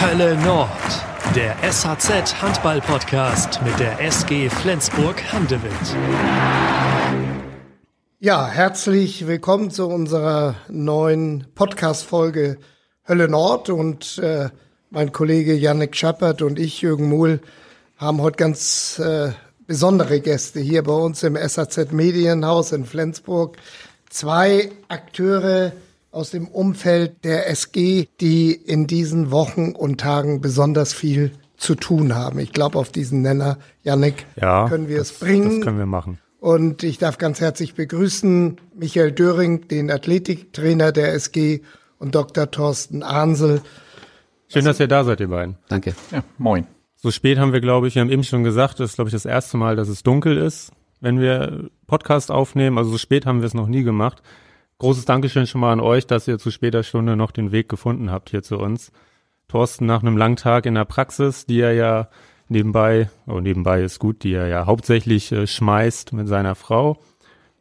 Hölle Nord, der SHZ Handball Podcast mit der SG Flensburg Handewitt. Ja, herzlich willkommen zu unserer neuen Podcast-Folge Hölle Nord und äh, mein Kollege Yannick Schappert und ich, Jürgen Muhl, haben heute ganz äh, besondere Gäste hier bei uns im SAZ Medienhaus in Flensburg. Zwei Akteure aus dem Umfeld der SG, die in diesen Wochen und Tagen besonders viel zu tun haben. Ich glaube, auf diesen Nenner, Yannick, ja, können wir das, es bringen. Das können wir machen. Und ich darf ganz herzlich begrüßen Michael Döring, den Athletiktrainer der SG und Dr. Thorsten Ahnsel. Schön, dass ihr da seid, ihr beiden. Danke. Ja, moin. So spät haben wir, glaube ich, wir haben eben schon gesagt, das ist, glaube ich, das erste Mal, dass es dunkel ist, wenn wir Podcast aufnehmen. Also so spät haben wir es noch nie gemacht. Großes Dankeschön schon mal an euch, dass ihr zu später Stunde noch den Weg gefunden habt hier zu uns. Thorsten nach einem langen Tag in der Praxis, die er ja nebenbei, oh nebenbei ist gut, die er ja hauptsächlich äh, schmeißt mit seiner Frau.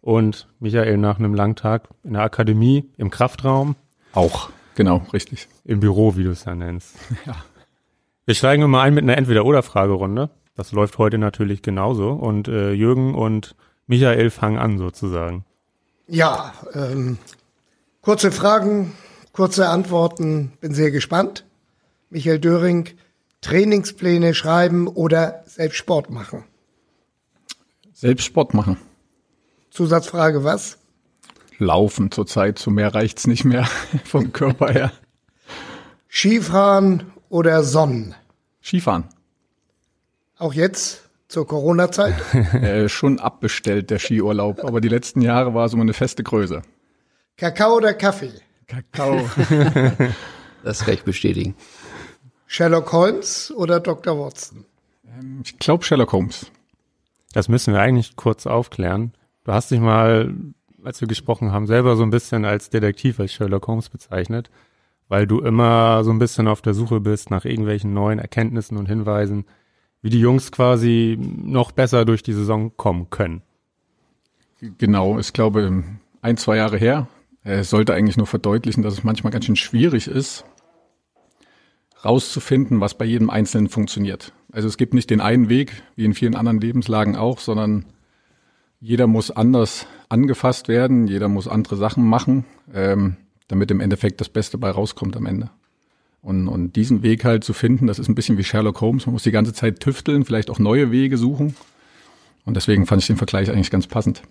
Und Michael nach einem langen Tag in der Akademie, im Kraftraum. Auch, genau, richtig. Im Büro, wie du es ja nennst. Ja. Wir steigen mal ein mit einer Entweder-Oder-Fragerunde. Das läuft heute natürlich genauso. Und äh, Jürgen und Michael fangen an sozusagen. Ja, ähm, kurze Fragen, kurze Antworten. Bin sehr gespannt. Michael Döring, Trainingspläne schreiben oder selbst Sport machen? Selbst Sport machen. Zusatzfrage, was? Laufen zurzeit, zu mehr reicht's nicht mehr vom Körper her. Skifahren oder Sonnen? Skifahren. Auch jetzt zur Corona-Zeit? äh, schon abbestellt, der Skiurlaub, aber die letzten Jahre war so eine feste Größe. Kakao oder Kaffee? Kakao. Das kann ich bestätigen. Sherlock Holmes oder Dr. Watson? Ich glaube Sherlock Holmes. Das müssen wir eigentlich kurz aufklären. Du hast dich mal, als wir gesprochen haben, selber so ein bisschen als Detektiv, als Sherlock Holmes bezeichnet, weil du immer so ein bisschen auf der Suche bist nach irgendwelchen neuen Erkenntnissen und Hinweisen, wie die Jungs quasi noch besser durch die Saison kommen können. Genau, ich glaube, ein, zwei Jahre her. Es sollte eigentlich nur verdeutlichen, dass es manchmal ganz schön schwierig ist, rauszufinden, was bei jedem Einzelnen funktioniert. Also es gibt nicht den einen Weg, wie in vielen anderen Lebenslagen auch, sondern jeder muss anders angefasst werden, jeder muss andere Sachen machen, ähm, damit im Endeffekt das Beste bei rauskommt am Ende. Und, und diesen Weg halt zu finden, das ist ein bisschen wie Sherlock Holmes. Man muss die ganze Zeit tüfteln, vielleicht auch neue Wege suchen. Und deswegen fand ich den Vergleich eigentlich ganz passend.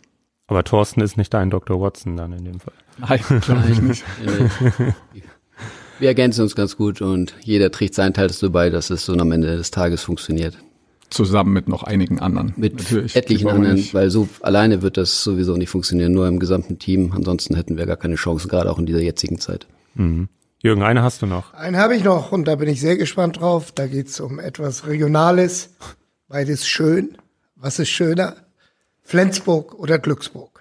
Aber Thorsten ist nicht dein Dr. Watson dann in dem Fall. Nein, glaube ich nicht. Wir ergänzen uns ganz gut und jeder trägt seinen Teil dazu bei, dass es so am Ende des Tages funktioniert. Zusammen mit noch einigen anderen. Mit Natürlich. etlichen anderen, weil so alleine wird das sowieso nicht funktionieren, nur im gesamten Team. Ansonsten hätten wir gar keine Chance, gerade auch in dieser jetzigen Zeit. Mhm. Jürgen, eine hast du noch. Einen habe ich noch und da bin ich sehr gespannt drauf. Da geht's um etwas Regionales. Beides schön. Was ist schöner? Flensburg oder Glücksburg?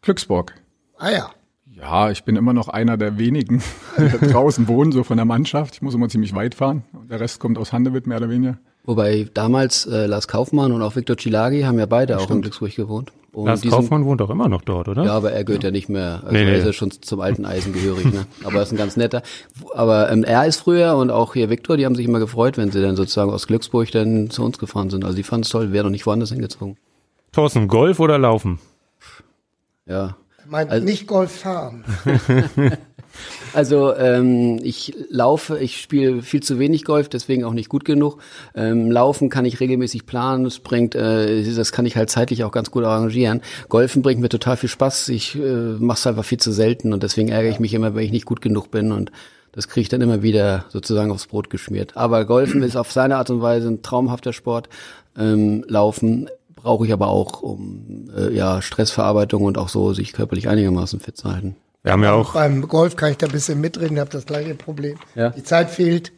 Glücksburg. Ah ja. Ja, ich bin immer noch einer der wenigen, die da draußen wohnen, so von der Mannschaft. Ich muss immer ziemlich weit fahren. Und der Rest kommt aus Handewitt, mehr oder weniger. Wobei damals äh, Lars Kaufmann und auch Viktor Cilagi haben ja beide auch in Glücksburg gewohnt. Und Lars die sind- Kaufmann wohnt auch immer noch dort, oder? Ja, aber er gehört ja, nicht mehr. Also Nee, er nee. ist ja schon zum alten Eisen gehörig, ne? Aber er ist ein ganz netter. Aber ähm, er ist früher und auch hier Viktor, die haben sich immer gefreut, wenn sie dann sozusagen aus Glücksburg dann zu uns gefahren sind. Also die fanden es toll, wären noch nicht woanders hingezogen. Thorsten, Golf oder Laufen? Ja. Meint Also- nicht Golf fahren. Also ähm, ich laufe, ich spiele viel zu wenig Golf, deswegen auch nicht gut genug. Ähm, laufen kann ich regelmäßig planen, das bringt, äh, das kann ich halt zeitlich auch ganz gut arrangieren. Golfen bringt mir total viel Spaß. Ich äh, mache es einfach viel zu selten und deswegen ärgere ich mich immer, wenn ich nicht gut genug bin und das kriege ich dann immer wieder sozusagen aufs Brot geschmiert. Aber Golfen ist auf seine Art und Weise ein traumhafter Sport. Ähm, Laufen brauche ich aber auch, um äh, ja Stressverarbeitung und auch so sich körperlich einigermaßen fit zu halten. Wir haben ja auch, Beim Golf kann ich da ein bisschen mitreden, habe das gleiche Problem. Ja. Die Zeit fehlt.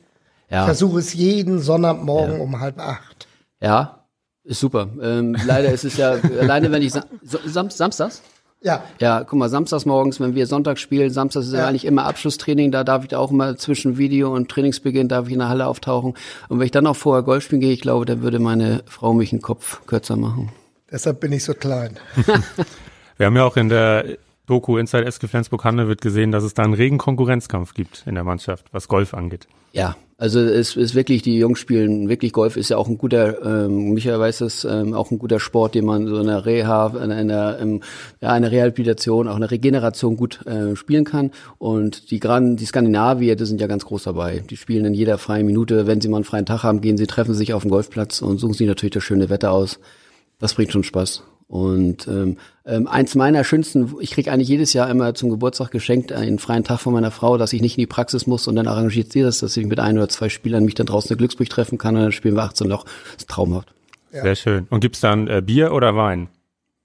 Ja. Ich versuche es jeden Sonntagmorgen um halb acht. Ja, ist super. Ähm, leider ist es ja, alleine wenn ich, Sa Sam Samstags? Ja, Ja, guck mal, samstags morgens, wenn wir Sonntag spielen, samstags ist ja. Ja. eigentlich immer Abschlusstraining, da darf ich auch immer zwischen Video und Trainingsbeginn darf ich in der Halle auftauchen. Und wenn ich dann auch vorher Golf spielen gehe, ich glaube, dann würde meine Frau mich einen Kopf kürzer machen. deshalb bin ich so klein. wir haben ja auch in der Doku Inside SG Flensburg Hanne wird gesehen, dass es da einen regen Konkurrenzkampf gibt in der Mannschaft, was Golf angeht. Ja, Also es ist wirklich, die Jungs spielen wirklich Golf, ist ja auch ein guter, ähm, Michael weiß das, ähm, auch ein guter Sport, den man so in der Reha, in einer, ähm, ja, einer Rehabilitation, auch eine Regeneration gut äh, spielen kann. Und die Gran, die Skandinavier, die sind ja ganz groß dabei. Die spielen in jeder freien Minute, wenn sie mal einen freien Tag haben, gehen sie, treffen sich auf dem Golfplatz und suchen sich natürlich das schöne Wetter aus. Das bringt schon Spaß. Und ähm, ähm, eins meiner schönsten, ich kriege eigentlich jedes Jahr immer zum Geburtstag geschenkt einen freien Tag von meiner Frau, dass ich nicht in die Praxis muss und dann arrangiert sie das, dass ich mit ein oder zwei Spielern mich dann draußen in Glücksburg treffen kann und dann spielen wir 18 Loch. Das ist traumhaft. Ja. Sehr schön. Und gibt's dann äh, Bier oder Wein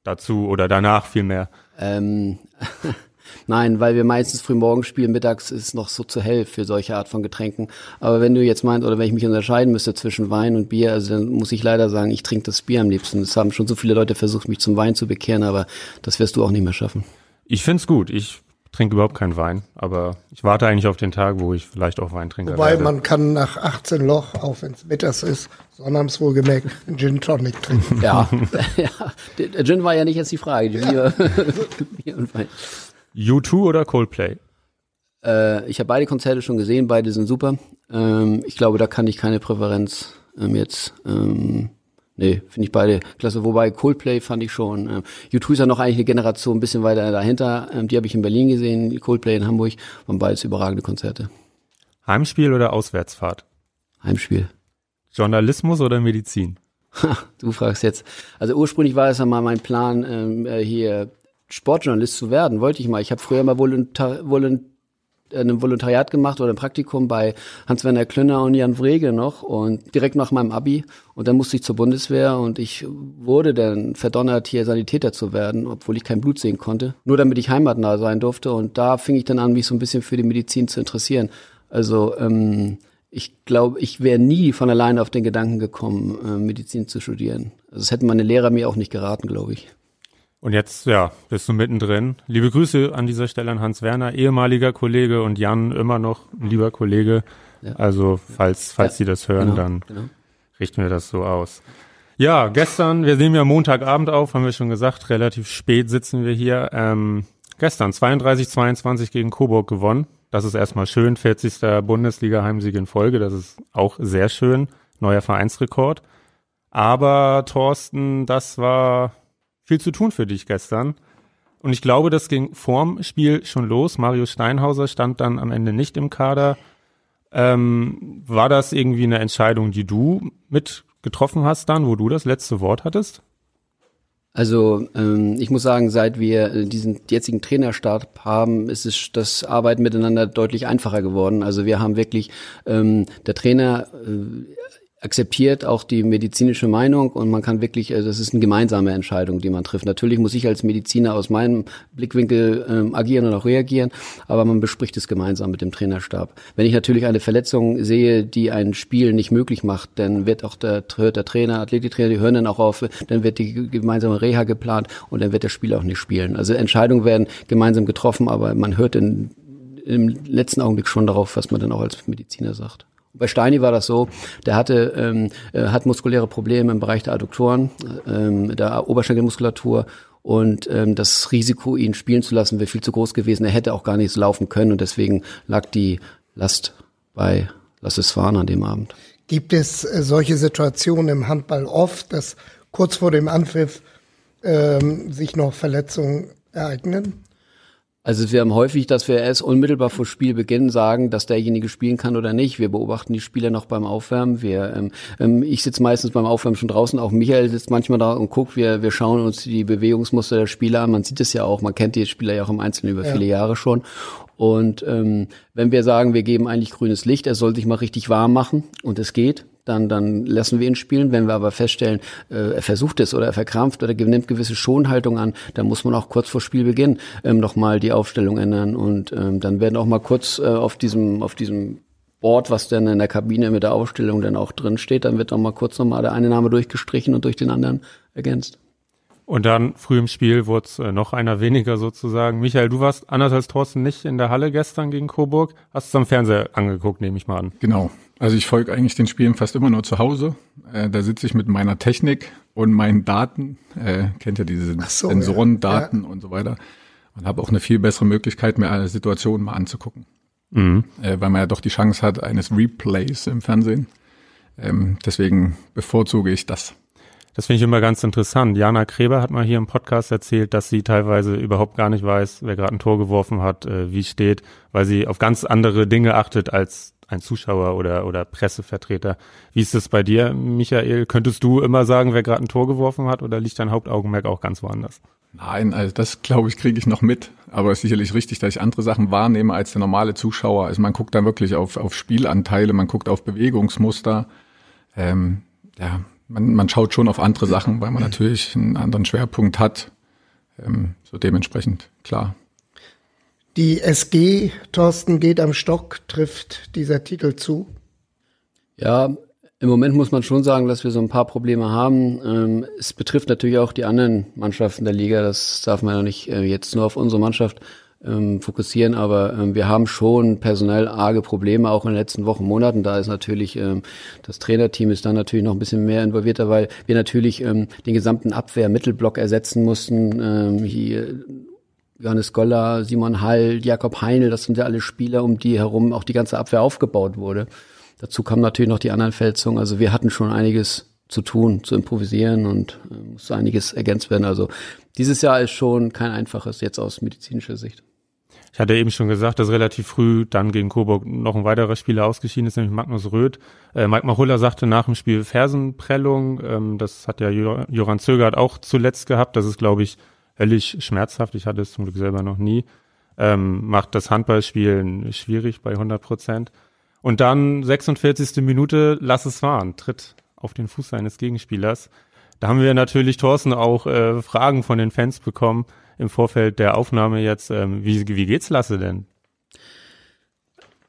dazu oder danach vielmehr? Ähm, Nein, weil wir meistens früh morgens spielen, mittags ist es noch so zu hell für solche Art von Getränken. Aber wenn du jetzt meinst, oder wenn ich mich unterscheiden müsste zwischen Wein und Bier, also dann muss ich leider sagen, ich trinke das Bier am liebsten. Es haben schon so viele Leute versucht, mich zum Wein zu bekehren, aber das wirst du auch nicht mehr schaffen. Ich find's gut. Ich trinke überhaupt keinen Wein, aber ich warte eigentlich auf den Tag, wo ich vielleicht auch Wein trinke. Wobei werde. man kann nach 18 Loch, auch wenn es mittags ist, sonnabends wohlgemerkt, einen Gin Tonic trinken. Ja, ja, der Gin war ja nicht jetzt die Frage. Ja. Bier und Wein. U2 oder Coldplay? Äh, ich habe beide Konzerte schon gesehen, beide sind super. Ähm, ich glaube, da kann ich keine Präferenz ähm, jetzt. Ähm, nee, finde ich beide klasse. Wobei Coldplay fand ich schon. Äh, U2 ist ja noch eigentlich eine Generation ein bisschen weiter dahinter. Ähm, die habe ich in Berlin gesehen, Coldplay in Hamburg. Waren beides überragende Konzerte. Heimspiel oder Auswärtsfahrt? Heimspiel. Journalismus oder Medizin? Ha, du fragst jetzt. Also ursprünglich war es ja mal mein Plan, ähm, äh, hier Sportjournalist zu werden, wollte ich mal. Ich habe früher mal Volontar Volont ein Volontariat gemacht oder ein Praktikum bei Hans-Werner Klönner und Jan Wrege noch und direkt nach meinem Abi und dann musste ich zur Bundeswehr und ich wurde dann verdonnert, hier Sanitäter zu werden, obwohl ich kein Blut sehen konnte, nur damit ich heimatnah sein durfte und da fing ich dann an, mich so ein bisschen für die Medizin zu interessieren. Also ähm, ich glaube, ich wäre nie von alleine auf den Gedanken gekommen, äh, Medizin zu studieren. Also das hätten meine Lehrer mir auch nicht geraten, glaube ich. Und jetzt, ja, bist du mittendrin. Liebe Grüße an dieser Stelle an Hans Werner, ehemaliger Kollege und Jan immer noch lieber Kollege. Ja. Also, falls, falls ja. Sie das hören, genau, dann genau. richten wir das so aus. Ja, gestern, wir nehmen ja Montagabend auf, haben wir schon gesagt, relativ spät sitzen wir hier. Ähm, gestern 32-22 gegen Coburg gewonnen. Das ist erstmal schön. 40. Bundesliga-Heimsieg in Folge. Das ist auch sehr schön. Neuer Vereinsrekord. Aber Thorsten, das war viel zu tun für dich gestern. Und ich glaube, das ging vorm Spiel schon los. Mario Steinhauser stand dann am Ende nicht im Kader. Ähm, war das irgendwie eine Entscheidung, die du mit getroffen hast dann, wo du das letzte Wort hattest? Also ähm, ich muss sagen, seit wir diesen jetzigen Trainerstart haben, ist es das Arbeiten miteinander deutlich einfacher geworden. Also wir haben wirklich ähm, der Trainer äh, akzeptiert auch die medizinische Meinung und man kann wirklich, also das ist eine gemeinsame Entscheidung, die man trifft. Natürlich muss ich als Mediziner aus meinem Blickwinkel ähm, agieren und auch reagieren, aber man bespricht es gemeinsam mit dem Trainerstab. Wenn ich natürlich eine Verletzung sehe, die ein Spiel nicht möglich macht, dann wird auch der, hört der Trainer, Athletiktrainer, die hören dann auch auf, dann wird die gemeinsame Reha geplant und dann wird das Spiel auch nicht spielen. Also Entscheidungen werden gemeinsam getroffen, aber man hört in, im letzten Augenblick schon darauf, was man dann auch als Mediziner sagt. Bei Steini war das so, der hatte ähm, äh, hat muskuläre Probleme im Bereich der Adduktoren, ähm, der Oberschenkelmuskulatur und ähm, das Risiko, ihn spielen zu lassen, wäre viel zu groß gewesen. Er hätte auch gar nicht so laufen können und deswegen lag die Last bei Lasse Swan an dem Abend. Gibt es äh, solche Situationen im Handball oft, dass kurz vor dem Anpfiff ähm, sich noch Verletzungen ereignen? Also wir haben häufig, dass wir erst unmittelbar vor Spielbeginn sagen, dass derjenige spielen kann oder nicht. Wir beobachten die Spieler noch beim Aufwärmen. Wir, ähm, ähm, ich sitze meistens beim Aufwärmen schon draußen. Auch Michael sitzt manchmal da und guckt. Wir, wir schauen uns die Bewegungsmuster der Spieler an. Man sieht es ja auch. Man kennt die Spieler ja auch im Einzelnen über ja. viele Jahre schon. Und ähm, wenn wir sagen, wir geben eigentlich grünes Licht, er soll sich mal richtig warm machen und es geht, dann, dann lassen wir ihn spielen. Wenn wir aber feststellen, äh, er versucht es oder er verkrampft oder nimmt gewisse Schonhaltung an, dann muss man auch kurz vor Spielbeginn ähm, nochmal die Aufstellung ändern und ähm, dann werden auch mal kurz äh, auf diesem, auf diesem Board, was dann in der Kabine mit der Aufstellung dann auch drin steht, dann wird auch mal kurz nochmal der eine Name durchgestrichen und durch den anderen ergänzt. Und dann früh im Spiel wurde es äh, noch einer weniger sozusagen. Michael, du warst anders als Thorsten nicht in der Halle gestern gegen Coburg. Hast es am Fernseher angeguckt, nehme ich mal an. Genau. Also ich folge eigentlich den Spielen fast immer nur zu Hause. Äh, da sitze ich mit meiner Technik und meinen Daten. Äh, kennt ja diese so, Sensoren, ja. Daten ja. und so weiter. Und habe auch eine viel bessere Möglichkeit, mir alle Situationen mal anzugucken. mhm. äh, weil man ja doch die Chance hat eines Replays im Fernsehen. Ähm, deswegen bevorzuge ich das. Das finde ich immer ganz interessant. Jana Kreber hat mal hier im Podcast erzählt, dass sie teilweise überhaupt gar nicht weiß, wer gerade ein Tor geworfen hat, äh, wie steht, weil sie auf ganz andere Dinge achtet als ein Zuschauer oder, oder Pressevertreter. Wie ist es bei dir, Michael? Könntest du immer sagen, wer gerade ein Tor geworfen hat oder liegt dein Hauptaugenmerk auch ganz woanders? Nein, also das glaube ich, kriege ich noch mit. Aber es ist sicherlich richtig, dass ich andere Sachen wahrnehme als der normale Zuschauer. Also man guckt dann wirklich auf, auf Spielanteile, man guckt auf Bewegungsmuster. Ähm, ja, man, man schaut schon auf andere Sachen, weil man natürlich einen anderen Schwerpunkt hat. Ähm, so dementsprechend, klar. Die SG, Thorsten, geht am Stock, trifft dieser Titel zu? Ja, im Moment muss man schon sagen, dass wir so ein paar Probleme haben. Ähm, es betrifft natürlich auch die anderen Mannschaften der Liga. Das darf man ja nicht äh, jetzt nur auf unsere Mannschaft ähm, fokussieren, aber ähm, wir haben schon personell arge Probleme, auch in den letzten Wochen, Monaten. Da ist natürlich, ähm, das Trainerteam ist dann natürlich noch ein bisschen mehr involvierter, weil wir natürlich ähm, den gesamten Abwehr-Mittelblock ersetzen mussten. Ähm, hier Johannes Goller, Simon Hall, Jakob Heinl, das sind ja alle Spieler, um die herum auch die ganze Abwehr aufgebaut wurde. Dazu kamen natürlich noch die anderen Fälzungen. Also wir hatten schon einiges zu tun, zu improvisieren und äh, musste einiges ergänzt werden. Also dieses Jahr ist schon kein einfaches jetzt aus medizinischer Sicht. Ich hatte eben schon gesagt, dass relativ früh dann gegen Coburg noch ein weiterer Spieler ausgeschieden ist, nämlich Magnus Röth. Äh, Mike Machulla sagte nach dem Spiel Fersenprellung. Ähm, das hat ja Joran Zögert auch zuletzt gehabt. Das ist, glaube ich, höllisch schmerzhaft. Ich hatte es zum Glück selber noch nie. Ähm, macht das Handballspielen schwierig bei 100 Prozent. Und dann 46. Minute, lass es fahren, tritt auf den Fuß seines Gegenspielers. Da haben wir natürlich, Thorsten, auch äh, Fragen von den Fans bekommen im Vorfeld der Aufnahme jetzt. Ähm, wie, wie geht's Lasse denn?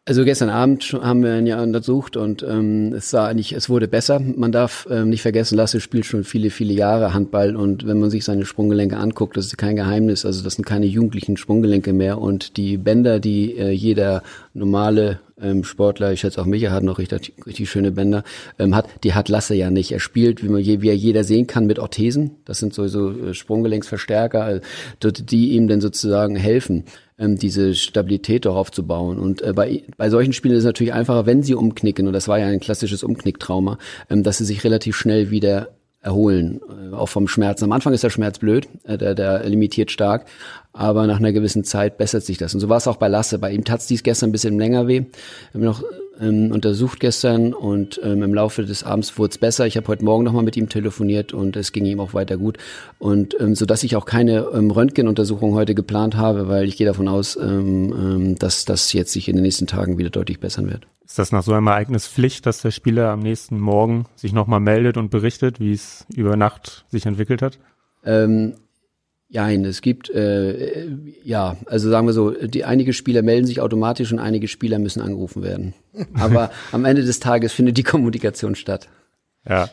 Also gestern Abend haben wir ihn ja untersucht und ähm, es sah eigentlich, es wurde besser. Man darf ähm, nicht vergessen, Lasse spielt schon viele, viele Jahre Handball und wenn man sich seine Sprunggelenke anguckt, das ist kein Geheimnis. Also das sind keine jugendlichen Sprunggelenke mehr und die Bänder, die äh, jeder normale ähm, Sportler, ich schätze auch Micha hat noch richtig, richtig schöne Bänder, ähm, hat, die hat Lasse ja nicht. Er spielt, wie man je, wie er jeder sehen kann, mit Orthesen. Das sind sowieso äh, Sprunggelenksverstärker, äh, die ihm dann sozusagen helfen ähm, diese Stabilität darauf zu bauen. Und äh, bei, bei solchen Spielen ist es natürlich einfacher, wenn sie umknicken, und das war ja ein klassisches Umknicktrauma, ähm, dass sie sich relativ schnell wieder erholen, äh, auch vom Schmerz. Am Anfang ist der Schmerz blöd, äh, der, der limitiert stark, aber nach einer gewissen Zeit bessert sich das. Und so war es auch bei Lasse. Bei ihm tat dies gestern ein bisschen länger weh. Wir haben noch ähm, untersucht gestern und ähm, im Laufe des Abends wurde es besser. Ich habe heute Morgen nochmal mit ihm telefoniert und es ging ihm auch weiter gut. Und ähm, so dass ich auch keine ähm, Röntgenuntersuchung heute geplant habe, weil ich gehe davon aus, ähm, ähm, dass das jetzt sich in den nächsten Tagen wieder deutlich bessern wird. Ist das nach so einem Ereignis Pflicht, dass der Spieler am nächsten Morgen sich nochmal meldet und berichtet, wie es über Nacht sich entwickelt hat? Ähm, ja, es gibt, äh, ja, also sagen wir so, die einige Spieler melden sich automatisch und einige Spieler müssen angerufen werden. Aber am Ende des Tages findet die Kommunikation statt. Ja.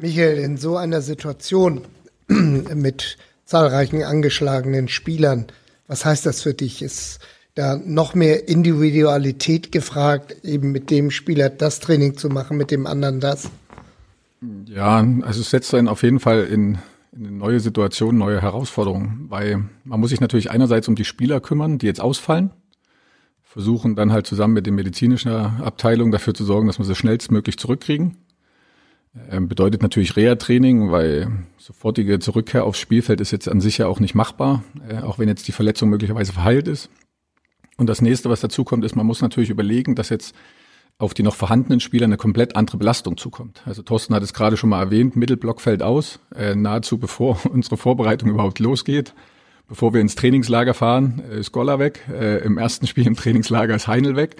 Michael, in so einer Situation mit zahlreichen angeschlagenen Spielern, was heißt das für dich? Ist da noch mehr Individualität gefragt, eben mit dem Spieler das Training zu machen, mit dem anderen das? Ja, also es setzt einen auf jeden Fall in eine neue Situation, neue Herausforderungen, weil man muss sich natürlich einerseits um die Spieler kümmern, die jetzt ausfallen, versuchen dann halt zusammen mit der medizinischen Abteilung dafür zu sorgen, dass wir sie schnellstmöglich zurückkriegen. Ähm, bedeutet natürlich Reha-Training, weil sofortige Zurückkehr aufs Spielfeld ist jetzt an sich ja auch nicht machbar, äh, auch wenn jetzt die Verletzung möglicherweise verheilt ist. Und das nächste, was dazu kommt, ist, man muss natürlich überlegen, dass jetzt auf die noch vorhandenen Spieler eine komplett andere Belastung zukommt. Also Thorsten hat es gerade schon mal erwähnt, Mittelblock fällt aus, äh, nahezu bevor unsere Vorbereitung überhaupt losgeht. Bevor wir ins Trainingslager fahren, äh, ist Goller weg. Äh, Im ersten Spiel im Trainingslager ist Heinl weg.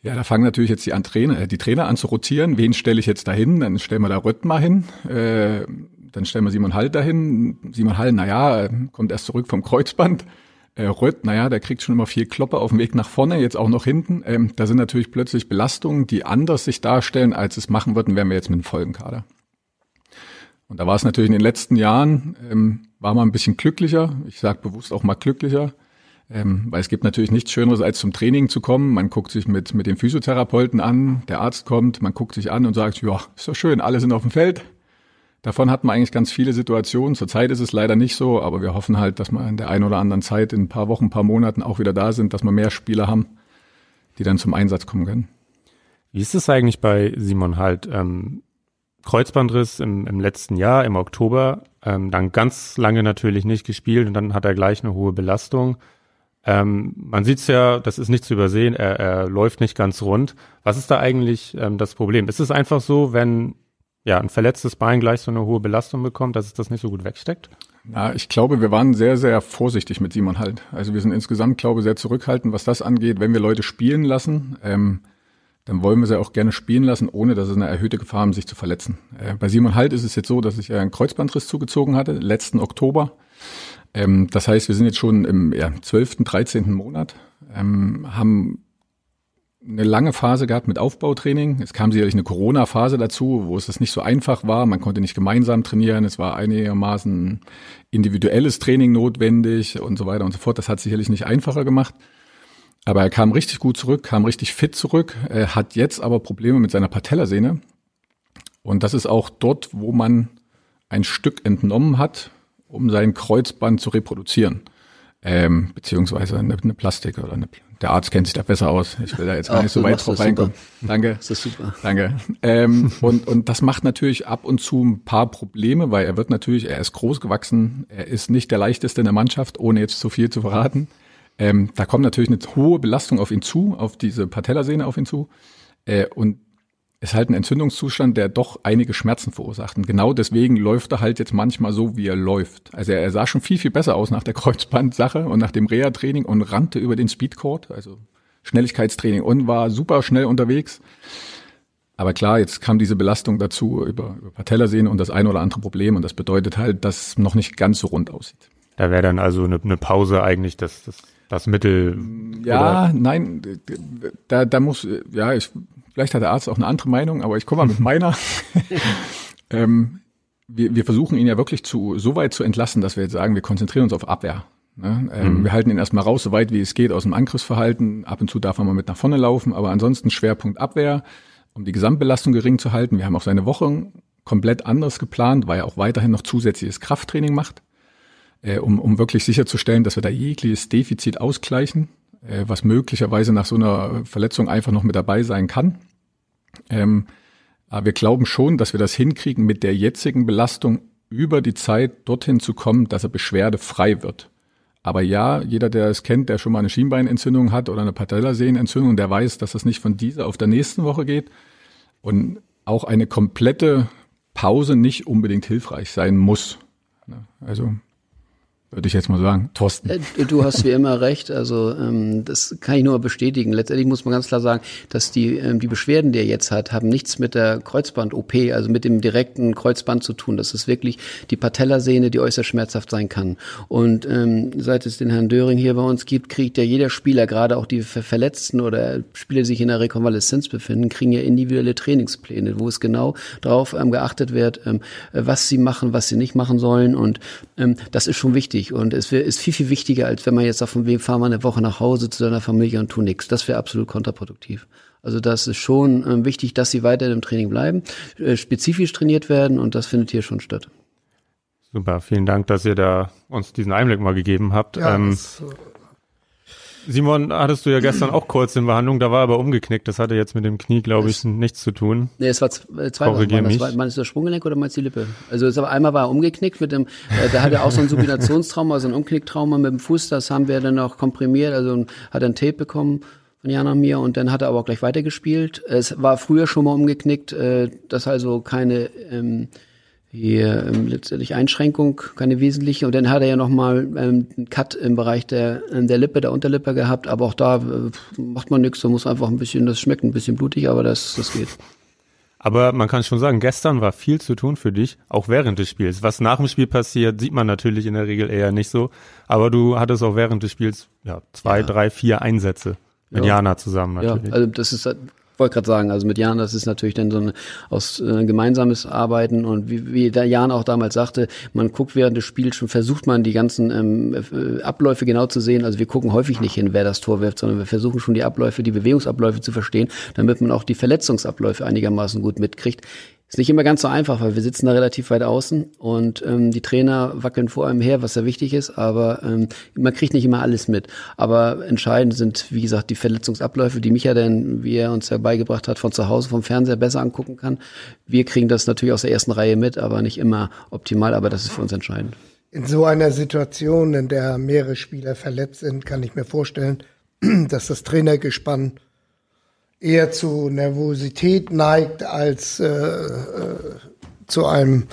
Ja, da fangen natürlich jetzt die, an Trainer, äh, die Trainer an zu rotieren. Wen stelle ich jetzt dahin? Dann stellen wir da Röttmar hin. Äh, dann stellen wir Simon Hall dahin. Simon Hall, naja, kommt erst zurück vom Kreuzband. Äh, Rött, naja, der kriegt schon immer viel Kloppe auf dem Weg nach vorne, jetzt auch noch hinten. Ähm, da sind natürlich plötzlich Belastungen, die anders sich darstellen, als es machen würden, wären wir jetzt mit einem vollen Kader. Und da war es natürlich in den letzten Jahren, ähm, war man ein bisschen glücklicher. Ich sage bewusst auch mal glücklicher. Ähm, weil es gibt natürlich nichts Schöneres, als zum Training zu kommen. Man guckt sich mit, mit dem Physiotherapeuten an, der Arzt kommt, man guckt sich an und sagt, ja, ist doch schön, alle sind auf dem Feld. Davon hatten wir eigentlich ganz viele Situationen. Zurzeit ist es leider nicht so, aber wir hoffen halt, dass wir in der einen oder anderen Zeit, in ein paar Wochen, ein paar Monaten auch wieder da sind, dass wir mehr Spieler haben, die dann zum Einsatz kommen können. Wie ist es eigentlich bei Simon halt? Ähm, Kreuzbandriss im, im letzten Jahr, im Oktober, ähm, dann ganz lange natürlich nicht gespielt und dann hat er gleich eine hohe Belastung. Ähm, man sieht's ja, das ist nicht zu übersehen, er, er läuft nicht ganz rund. Was ist da eigentlich ähm, das Problem? Ist es einfach so, wenn ja ein verletztes Bein gleich so eine hohe Belastung bekommt, dass es das nicht so gut wegsteckt? Na, ich glaube, wir waren sehr, sehr vorsichtig mit Simon halt. Also wir sind insgesamt, glaube ich, sehr zurückhaltend, was das angeht, wenn wir Leute spielen lassen. Ähm, dann wollen wir sie auch gerne spielen lassen, ohne dass es eine erhöhte Gefahr haben, sich zu verletzen. Äh, bei Simon Halt ist es jetzt so, dass ich einen Kreuzbandriss zugezogen hatte, letzten Oktober. Ähm, das heißt, wir sind jetzt schon im ja, 12., 13. Monat, ähm, haben eine lange Phase gehabt mit Aufbautraining. Es kam sicherlich eine Corona-Phase dazu, wo es das nicht so einfach war. Man konnte nicht gemeinsam trainieren. Es war einigermaßen individuelles Training notwendig und so weiter und so fort. Das hat sicherlich nicht einfacher gemacht. Aber er kam richtig gut zurück, kam richtig fit zurück, er hat jetzt aber Probleme mit seiner Patellasehne. Und das ist auch dort, wo man ein Stück entnommen hat, um sein Kreuzband zu reproduzieren. Ähm, beziehungsweise eine, eine Plastik oder eine, der Arzt kennt sich da besser aus. Ich will da jetzt gar nicht so weit drauf reinkommen. Danke. Das ist super. Danke. Ähm, und, und das macht natürlich ab und zu ein paar Probleme, weil er wird natürlich, er ist groß gewachsen, er ist nicht der leichteste in der Mannschaft, ohne jetzt zu viel zu verraten. Ähm, da kommt natürlich eine hohe Belastung auf ihn zu, auf diese Patellasehne auf ihn zu. Äh, und ist halt ein Entzündungszustand, der doch einige Schmerzen verursacht. Und genau deswegen läuft er halt jetzt manchmal so, wie er läuft. Also er, er sah schon viel, viel besser aus nach der Kreuzbandsache und nach dem Reha-Training und rannte über den Speedcourt, also Schnelligkeitstraining und war super schnell unterwegs. Aber klar, jetzt kam diese Belastung dazu über, über Patellasehne und das ein oder andere Problem und das bedeutet halt, dass es noch nicht ganz so rund aussieht. Da wäre dann also eine, eine Pause eigentlich das, das das Mittel. Ja, oder? nein, da, da muss, ja, ich, vielleicht hat der Arzt auch eine andere Meinung, aber ich komme mal mit meiner. ähm, wir, wir versuchen ihn ja wirklich zu, so weit zu entlassen, dass wir jetzt sagen, wir konzentrieren uns auf Abwehr. Ne? Ähm, mhm. Wir halten ihn erstmal raus, so weit wie es geht, aus dem Angriffsverhalten. Ab und zu darf er mal mit nach vorne laufen, aber ansonsten Schwerpunkt Abwehr, um die Gesamtbelastung gering zu halten. Wir haben auch seine Woche komplett anders geplant, weil er auch weiterhin noch zusätzliches Krafttraining macht äh, um, um wirklich sicherzustellen, dass wir da jegliches Defizit ausgleichen, äh, was möglicherweise nach so einer Verletzung einfach noch mit dabei sein kann. Ähm, aber wir glauben schon, dass wir das hinkriegen, mit der jetzigen Belastung über die Zeit dorthin zu kommen, dass er beschwerdefrei wird. Aber ja, jeder, der es kennt, der schon mal eine Schienbeinentzündung hat oder eine Patellasehnenentzündung, der weiß, dass das nicht von dieser auf der nächsten Woche geht. Und auch eine komplette Pause nicht unbedingt hilfreich sein muss. Also würde ich jetzt mal sagen. Thorsten. Äh, du hast wie immer recht. Also ähm, das kann ich nur bestätigen. Letztendlich muss man ganz klar sagen, dass die ähm, die Beschwerden, die er jetzt hat, haben nichts mit der Kreuzband-OP, also mit dem direkten Kreuzband zu tun. Das ist wirklich die Patellasehne, die äußerst schmerzhaft sein kann. Und ähm, seit es den Herrn Döring hier bei uns gibt, kriegt ja jeder Spieler, gerade auch die Verletzten oder Spieler, die sich in der Rekonvaleszenz befinden, kriegen ja individuelle Trainingspläne, wo es genau darauf geachtet wird, was sie machen, was sie nicht machen sollen. Und das ist schon wichtig wichtig und es ist viel, viel wichtiger, als wenn man jetzt sagt, von wem fahren wir eine Woche nach Hause zu seiner Familie und tun nichts. Das wäre absolut kontraproduktiv. Also das ist schon äh, wichtig, dass sie weiter im Training bleiben, äh, spezifisch trainiert werden und das findet hier schon statt. Super, vielen Dank, dass ihr da uns diesen Einblick mal gegeben habt. Ja, ähm, das, Simon, hattest du ja gestern auch kurz in Behandlung, da war aber umgeknickt. Das hatte jetzt mit dem Knie, glaube ich, nichts zu tun. Nee, es war äh, zwei Korrigier Wochen. War, meinst du das Sprunggelenk oder meinst du die Lippe? Also es war, einmal war er umgeknickt mit dem, äh, da hat er auch so ein Subinationstrauma, also ein Umknicktrauma mit dem Fuß. Das haben wir dann auch komprimiert, also hat ein Tape bekommen von Jana mir und dann hat er aber auch gleich weitergespielt. Es war früher schon mal umgeknickt, äh, das also keine ähm, hier ähm, letztendlich Einschränkung, keine wesentliche. Und dann hat er ja nochmal ähm, einen Cut im Bereich der, ähm, der Lippe, der Unterlippe gehabt. Aber auch da äh, macht man nichts, da muss einfach ein bisschen, das schmeckt ein bisschen blutig, aber das, das geht. Aber man kann schon sagen, gestern war viel zu tun für dich, auch während des Spiels. Was nach dem Spiel passiert, sieht man natürlich in der Regel eher nicht so. Aber du hattest auch während des Spiels ja, zwei, ja. drei, vier Einsätze mit ja. Jana zusammen natürlich. Ja, also das ist wollte gerade sagen, also mit Jan, das ist natürlich dann so ein aus äh, gemeinsames Arbeiten und wie, wie der Jan auch damals sagte, man guckt während des Spiels schon, versucht man die ganzen ähm, äh, Abläufe genau zu sehen. Also wir gucken häufig nicht hin, wer das Tor wirft, sondern wir versuchen schon die Abläufe, die Bewegungsabläufe zu verstehen, damit man auch die Verletzungsabläufe einigermaßen gut mitkriegt Ist nicht immer ganz so einfach, weil wir sitzen da relativ weit außen und ähm, die Trainer wackeln vor einem her, was ja wichtig ist, aber ähm, man kriegt nicht immer alles mit. Aber entscheidend sind, wie gesagt, die Verletzungsabläufe, die Micha denn, wie er uns ja beigebracht hat, von zu Hause vom Fernseher besser angucken kann. Wir kriegen das natürlich aus der ersten Reihe mit, aber nicht immer optimal, aber das ist für uns entscheidend. In so einer Situation, in der mehrere Spieler verletzt sind, kann ich mir vorstellen, dass das Trainergespann eher zu Nervosität neigt als äh, äh, zu einem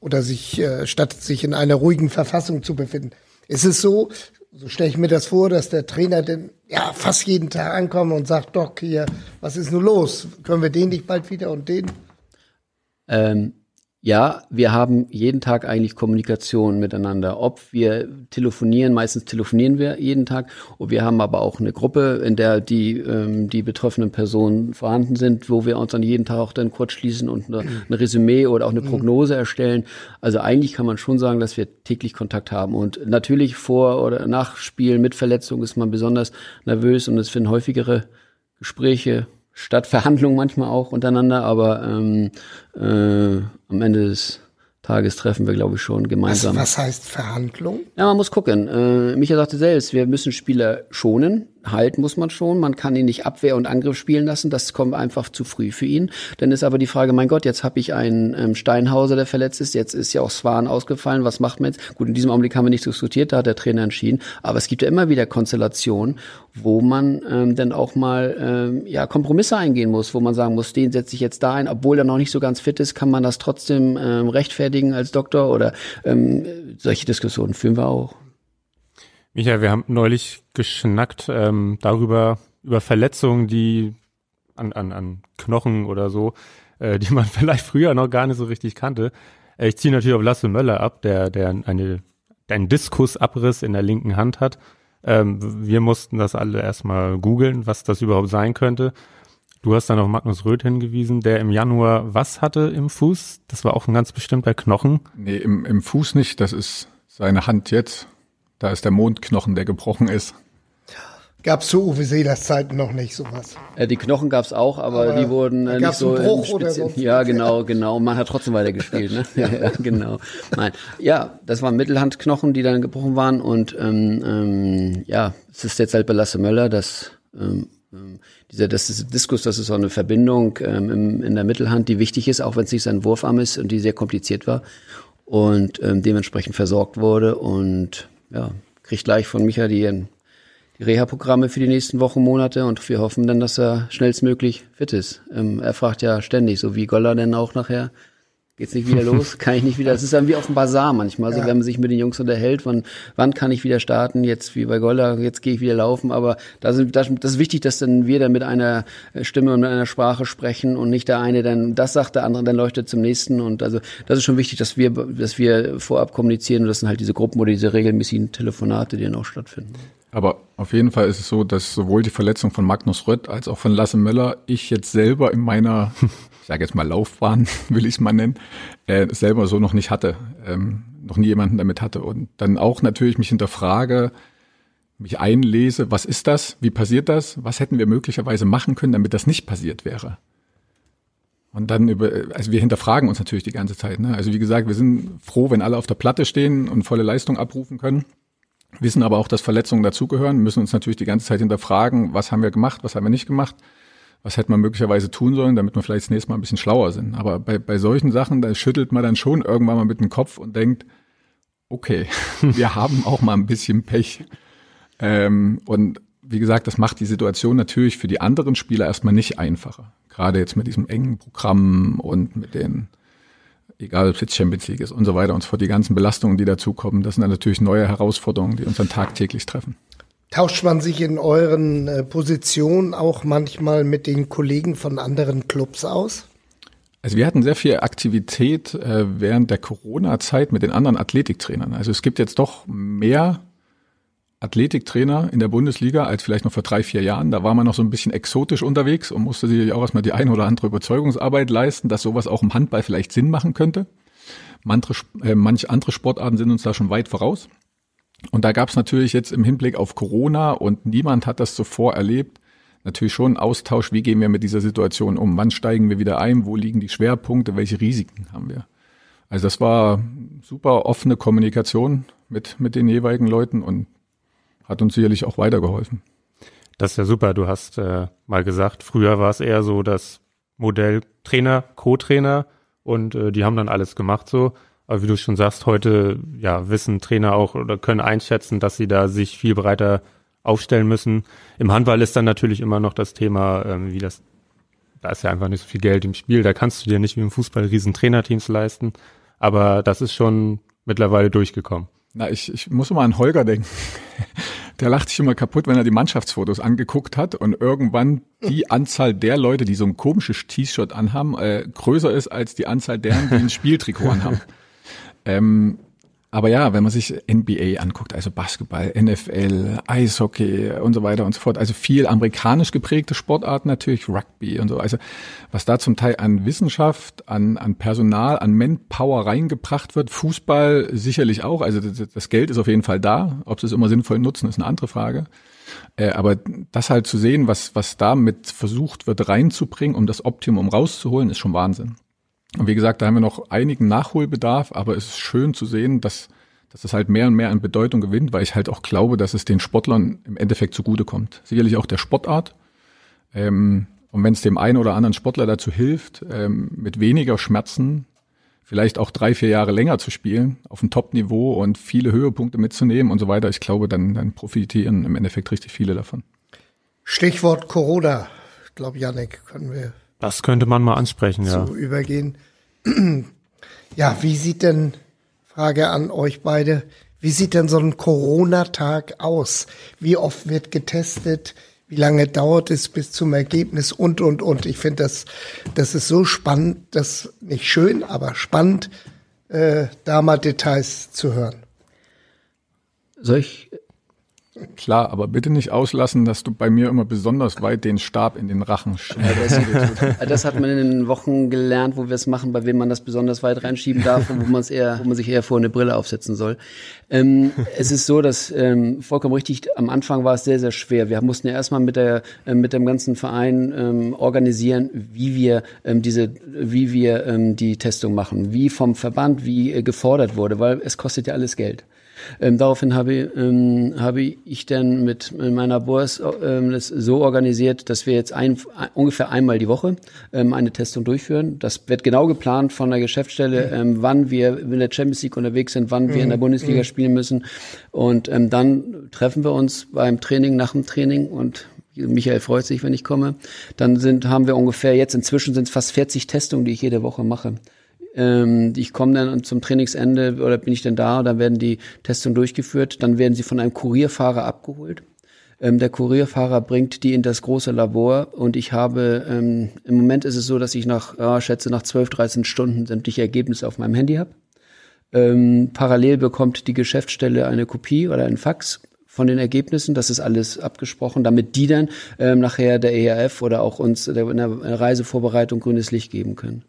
oder sich äh, statt sich in einer ruhigen Verfassung zu befinden. Ist es so, so stelle ich mir das vor, dass der Trainer denn ja fast jeden Tag ankommt und sagt, Doc, hier, was ist nun los? Können wir den nicht bald wieder und den? Ähm, ja, wir haben jeden Tag eigentlich Kommunikation miteinander. Ob wir telefonieren, meistens telefonieren wir jeden Tag. Und wir haben aber auch eine Gruppe, in der die, ähm, die betroffenen Personen vorhanden sind, wo wir uns dann jeden Tag auch dann kurz schließen und eine, ein Resümee oder auch eine Prognose erstellen. Also eigentlich kann man schon sagen, dass wir täglich Kontakt haben. Und natürlich vor oder nach Spielen mit Verletzung ist man besonders nervös und es finden häufigere Gespräche statt Verhandlungen manchmal auch untereinander, aber ähm, äh, am Ende des Tages treffen wir, glaube ich, schon gemeinsam. Was, was heißt Verhandlung? Ja, man muss gucken. Äh, Micha sagte selbst, wir müssen Spieler schonen halten muss man schon. Man kann ihn nicht Abwehr und Angriff spielen lassen. Das kommt einfach zu früh für ihn. Dann ist aber die Frage, mein Gott, jetzt habe ich einen ähm, Steinhauser, der verletzt ist. Jetzt ist ja auch Swan ausgefallen. Was macht man jetzt? Gut, in diesem Augenblick haben wir nicht diskutiert, da hat der Trainer entschieden. Aber es gibt ja immer wieder Konstellationen, wo man ähm, dann auch mal ähm, ja Kompromisse eingehen muss, wo man sagen muss, den setze ich jetzt da ein, obwohl er noch nicht so ganz fit ist, kann man das trotzdem ähm, rechtfertigen als Doktor oder ähm, solche Diskussionen führen wir auch. Michael, wir haben neulich geschnackt ähm, darüber, über Verletzungen, die an, an, an Knochen oder so, äh, die man vielleicht früher noch gar nicht so richtig kannte. Äh, ich ziehe natürlich auf Lasse Möller ab, der, der eine, einen Diskusabriss in der linken Hand hat. Ähm, wir mussten das alle erstmal googeln, was das überhaupt sein könnte. Du hast dann auf Magnus Röth hingewiesen, der im Januar was hatte im Fuß? Das war auch ein ganz bestimmter Knochen. Nee, im, im Fuß nicht. Das ist seine Hand jetzt. Da ist der Mondknochen, der gebrochen ist. Gab es zu Uwe Seelers Zeiten noch nicht sowas. Äh, die Knochen gab es auch, aber, aber, die wurden äh, nicht so Bruch oder sonst Ja, genau, genau. Man hat trotzdem weiter gespielt, ne? ja, ja, genau. Nein, ja, das waren Mittelhandknochen, die dann gebrochen waren und ähm, ähm, ja, es ist jetzt halt bei Lasse Möller, dass ähm, ähm, dieser das ist Diskus, das ist so eine Verbindung ähm, im, in der Mittelhand, die wichtig ist, auch wenn es nicht sein Wurfarm ist und die sehr kompliziert war und ähm, dementsprechend versorgt wurde und ja, kriegt gleich von Micha die, die Reha-Programme für die nächsten Wochen, Monate und wir hoffen dann, dass er schnellstmöglich fit ist. Ähm, er fragt ja ständig, so wie Goller denn auch nachher, Geht's nicht wieder los? Kann ich nicht wieder? Das ist dann wie auf dem Bazar manchmal. Also ja. wenn man sich mit den Jungs unterhält, wann, wann kann ich wieder starten? Jetzt wie bei Goller, jetzt gehe ich wieder laufen. Aber da sind, das, das ist wichtig, dass dann wir dann mit einer Stimme und mit einer Sprache sprechen und nicht der eine dann das sagt, der andere dann leuchtet zum nächsten. Und also das ist schon wichtig, dass wir, dass wir vorab kommunizieren und das sind halt diese Gruppen oder diese regelmäßigen Telefonate, die dann auch stattfinden. Aber auf jeden Fall ist es so, dass sowohl die Verletzung von Magnus Rött als auch von Lasse Möller ich jetzt selber in meiner ich sage jetzt mal Laufbahn, will ich es mal nennen, äh, selber so noch nicht hatte, ähm, noch nie jemanden damit hatte. Und dann auch natürlich mich hinterfrage, mich einlese, was ist das, wie passiert das, was hätten wir möglicherweise machen können, damit das nicht passiert wäre. Und dann über, also wir hinterfragen uns natürlich die ganze Zeit. Ne? Also wie gesagt, wir sind froh, wenn alle auf der Platte stehen und volle Leistung abrufen können. Wissen aber auch, dass Verletzungen dazugehören, müssen uns natürlich die ganze Zeit hinterfragen, was haben wir gemacht, was haben wir nicht gemacht was hätte man möglicherweise tun sollen, damit wir vielleicht das nächste Mal ein bisschen schlauer sind. Aber bei, bei solchen Sachen, da schüttelt man dann schon irgendwann mal mit dem Kopf und denkt, okay, wir haben auch mal ein bisschen Pech. Ähm, und wie gesagt, das macht die Situation natürlich für die anderen Spieler erstmal nicht einfacher. Gerade jetzt mit diesem engen Programm und mit den, egal ob es jetzt Champions League ist und so weiter und so fort, die ganzen Belastungen, die dazukommen, das sind dann natürlich neue Herausforderungen, die uns dann tagtäglich treffen. Tauscht man sich in euren äh, Positionen auch manchmal mit den Kollegen von anderen Clubs aus? Also wir hatten sehr viel Aktivität äh, während der Corona-Zeit mit den anderen Athletiktrainern. Also es gibt jetzt doch mehr Athletiktrainer in der Bundesliga als vielleicht noch vor drei, vier Jahren. Da war man noch so ein bisschen exotisch unterwegs und musste sich auch erstmal die eine oder andere Überzeugungsarbeit leisten, dass sowas auch im Handball vielleicht Sinn machen könnte. Manche, äh, manche andere Sportarten sind uns da schon weit voraus. Und da gab es natürlich jetzt im Hinblick auf Corona und niemand hat das zuvor erlebt, natürlich schon Austausch, wie gehen wir mit dieser Situation um, wann steigen wir wieder ein, wo liegen die Schwerpunkte, welche Risiken haben wir. Also das war super offene Kommunikation mit, mit den jeweiligen Leuten und hat uns sicherlich auch weitergeholfen. Das ist ja super. Du hast äh, mal gesagt, früher war es eher so das Modell Trainer, Co-Trainer und äh, die haben dann alles gemacht so. Aber wie du schon sagst, heute ja wissen Trainer auch oder können einschätzen, dass sie da sich viel breiter aufstellen müssen. Im Handball ist dann natürlich immer noch das Thema, ähm, wie das, da ist ja einfach nicht so viel Geld im Spiel, da kannst du dir nicht wie im Fußball riesen Trainerteams leisten. Aber das ist schon mittlerweile durchgekommen. Na, ich, ich muss mal an Holger denken. Der lacht sich immer kaputt, wenn er die Mannschaftsfotos angeguckt hat und irgendwann die Anzahl der Leute, die so ein komisches T-Shirt anhaben, äh, größer ist als die Anzahl deren, die ein Spieltrikot anhaben. Ähm, aber ja, wenn man sich NBA anguckt, also Basketball, NFL, Eishockey und so weiter und so fort, also viel amerikanisch geprägte Sportarten natürlich, Rugby und so. Also was da zum Teil an Wissenschaft, an, an Personal, an Manpower reingebracht wird, Fußball sicherlich auch. Also das, das Geld ist auf jeden Fall da. Ob sie es immer sinnvoll nutzen, ist eine andere Frage. Äh, aber das halt zu sehen, was, was damit versucht wird reinzubringen, um das Optimum rauszuholen, ist schon Wahnsinn. Und wie gesagt, da haben wir noch einigen Nachholbedarf, aber es ist schön zu sehen, dass, dass es halt mehr und mehr an Bedeutung gewinnt, weil ich halt auch glaube, dass es den Sportlern im Endeffekt zugutekommt. Sicherlich auch der Sportart. Ähm, und wenn es dem einen oder anderen Sportler dazu hilft, ähm, mit weniger Schmerzen vielleicht auch drei, vier Jahre länger zu spielen, auf dem Top-Niveau und viele Höhepunkte mitzunehmen und so weiter, ich glaube, dann, dann profitieren im Endeffekt richtig viele davon. Stichwort Corona. Ich glaube, Janik, können wir das könnte man mal ansprechen, ja. Zu übergehen. ja, wie sieht denn, Frage an euch beide, wie sieht denn so ein Corona-Tag aus? Wie oft wird getestet? Wie lange dauert es bis zum Ergebnis? Und, und, und. Ich finde das, das ist so spannend, das nicht schön, aber spannend, äh, da mal Details zu hören. Soll ich Klar, aber bitte nicht auslassen, dass du bei mir immer besonders weit den Stab in den Rachen schiebst. das, hat man in den Wochen gelernt, wo wir es machen, bei wem man das besonders weit reinschieben darf und wo man eher, wo man sich eher vor eine Brille aufsetzen soll. Ähm, es ist so, dass ähm, vollkommen richtig, am Anfang war es sehr, sehr schwer. Wir mussten ja erstmal mit der äh, mit dem ganzen Verein ähm, organisieren, wie wir ähm, diese, wie wir ähm, die Testung machen, wie vom Verband, wie äh, gefordert wurde, weil es kostet ja alles Geld. Ähm, daraufhin habe, ähm, habe ich dann mit meiner Boss ähm, das so organisiert, dass wir jetzt ein, ungefähr einmal die Woche ähm, eine Testung durchführen. Das wird genau geplant von der Geschäftsstelle, ähm, wann wir in der Champions League unterwegs sind, wann wir in der mhm. Bundesliga mhm. spielen müssen. Und ähm, dann treffen wir uns beim Training, nach dem Training und Michael freut sich, wenn ich komme. Dann sind, haben wir ungefähr, jetzt inzwischen sind es fast 40 Testungen, die ich jede Woche mache. Ähm, ich komme dann zum Trainingsende oder bin ich dann da, dann werden die Testungen durchgeführt, dann werden sie von einem Kurierfahrer abgeholt. Ähm, der Kurierfahrer bringt die in das große Labor und ich habe, ähm, im Moment ist es so, dass ich nach, ja, schätze, nach 12, 13 Stunden sämtliche Ergebnisse auf meinem Handy habe. Ähm, parallel bekommt die Geschäftsstelle eine Kopie oder ein Fax von den Ergebnissen. Das ist alles abgesprochen, damit die dann ähm, nachher der ERF oder auch uns in der Reisevorbereitung grünes Licht geben können.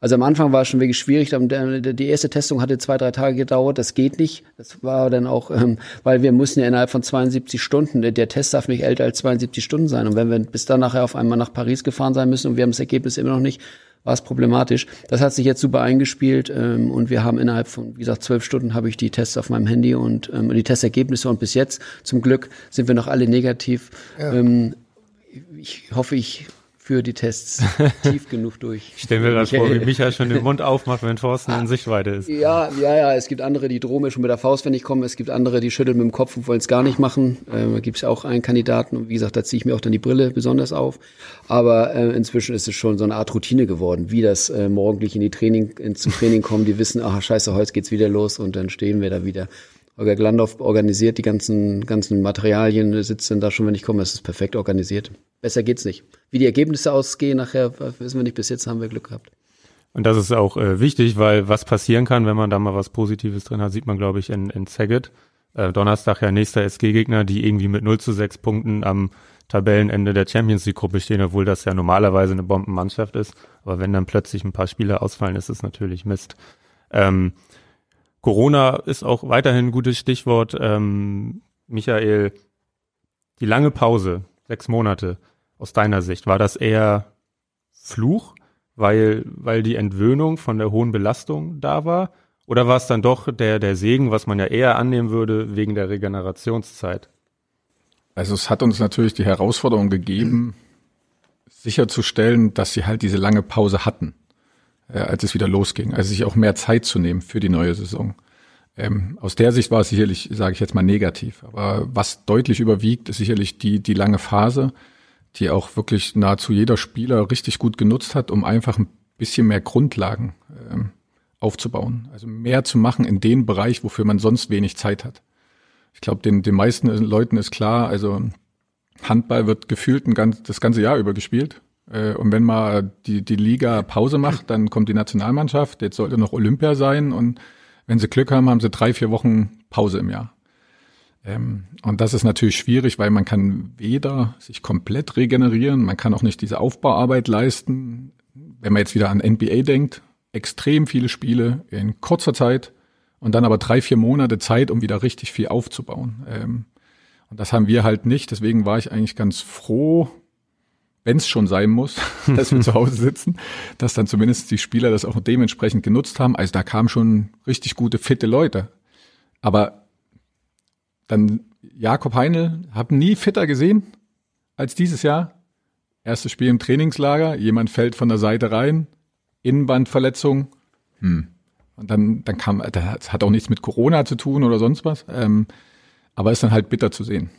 Also am Anfang war es schon wirklich schwierig. Die erste Testung hatte zwei, drei Tage gedauert. Das geht nicht. Das war dann auch, ähm, weil wir mussten ja innerhalb von 72 Stunden, der Test darf nicht älter als 72 Stunden sein. Und wenn wir bis dann nachher auf einmal nach Paris gefahren sein müssen und wir haben das Ergebnis immer noch nicht, war es problematisch. Das hat sich jetzt super eingespielt ähm, und wir haben innerhalb von, wie gesagt, zwölf Stunden habe ich die Tests auf meinem Handy und ähm, die Testergebnisse und bis jetzt zum Glück sind wir noch alle negativ. Ja. Ähm, ich hoffe, ich für die Tests tief genug durch. Ich stelle mir gerade vor, wie Michael schon den Mund aufmacht, wenn Thorsten in Sichtweite ist. Ja, ja, ja. Es gibt andere, die drohen mir schon mit der Faust, wenn ich komme. Es gibt andere, die schütteln mit dem Kopf und wollen es gar nicht machen. Ähm, da gibt es auch einen Kandidaten. Und wie gesagt, da ziehe ich mir auch dann die Brille besonders auf. Aber äh, inzwischen ist es schon so eine Art Routine geworden, wie das äh, morgendlich in die Training, in, zum Training kommen. Die wissen, ach scheiße, heute geht's wieder los und dann stehen wir da wieder. Holger Glandorf organisiert die ganzen, ganzen Materialien, sitzt dann da schon, wenn ich komme. Es ist perfekt organisiert. Besser geht's nicht. Wie die Ergebnisse ausgehen, nachher wissen wir nicht. Bis jetzt haben wir Glück gehabt. Und das ist auch äh, wichtig, weil was passieren kann, wenn man da mal was Positives drin hat, sieht man, glaube ich, in, in Saget. Äh, Donnerstag ja nächster SG-Gegner, die irgendwie mit 0 zu 6 Punkten am Tabellenende der Champions League-Gruppe stehen, obwohl das ja normalerweise eine Bombenmannschaft ist. Aber wenn dann plötzlich ein paar Spieler ausfallen, ist es natürlich Mist. Ähm, Corona ist auch weiterhin ein gutes Stichwort. Ähm, Michael, die lange Pause, sechs Monate. Aus deiner Sicht? War das eher Fluch, weil, weil die Entwöhnung von der hohen Belastung da war? Oder war es dann doch der, der Segen, was man ja eher annehmen würde, wegen der Regenerationszeit? Also es hat uns natürlich die Herausforderung gegeben, sicherzustellen, dass sie halt diese lange Pause hatten, äh, als es wieder losging. Also sich auch mehr Zeit zu nehmen für die neue Saison. Ähm, aus der Sicht war es sicherlich, sage ich jetzt mal, negativ. Aber was deutlich überwiegt, ist sicherlich die, die lange Phase, die auch wirklich nahezu jeder Spieler richtig gut genutzt hat, um einfach ein bisschen mehr Grundlagen ähm, aufzubauen. Also mehr zu machen in dem Bereich, wofür man sonst wenig Zeit hat. Ich glaube, den, den meisten Leuten ist klar, also Handball wird gefühlt ein ganz, das ganze Jahr über gespielt. Äh, und wenn mal die, die Liga Pause macht, dann kommt die Nationalmannschaft. Jetzt sollte noch Olympia sein. Und wenn sie Glück haben, haben sie drei, vier Wochen Pause im Jahr. Ähm, und das ist natürlich schwierig, weil man kann weder sich komplett regenerieren, man kann auch nicht diese Aufbauarbeit leisten. Wenn man jetzt wieder an NBA denkt, extrem viele Spiele in kurzer Zeit und dann aber drei, vier Monate Zeit, um wieder richtig viel aufzubauen. Ähm, und das haben wir halt nicht. Deswegen war ich eigentlich ganz froh, wenn es schon sein muss, dass wir zu Hause sitzen, dass dann zumindest die Spieler das auch dementsprechend genutzt haben. Also da kamen schon richtig gute, fitte Leute. Aber dann Jakob Heinl, hab nie fitter gesehen als dieses Jahr. Erstes Spiel im Trainingslager, jemand fällt von der Seite rein, Innenbandverletzung. Hm. Und dann, dann kam, das hat auch nichts mit Corona zu tun oder sonst was. Ähm, aber ist dann halt bitter zu sehen.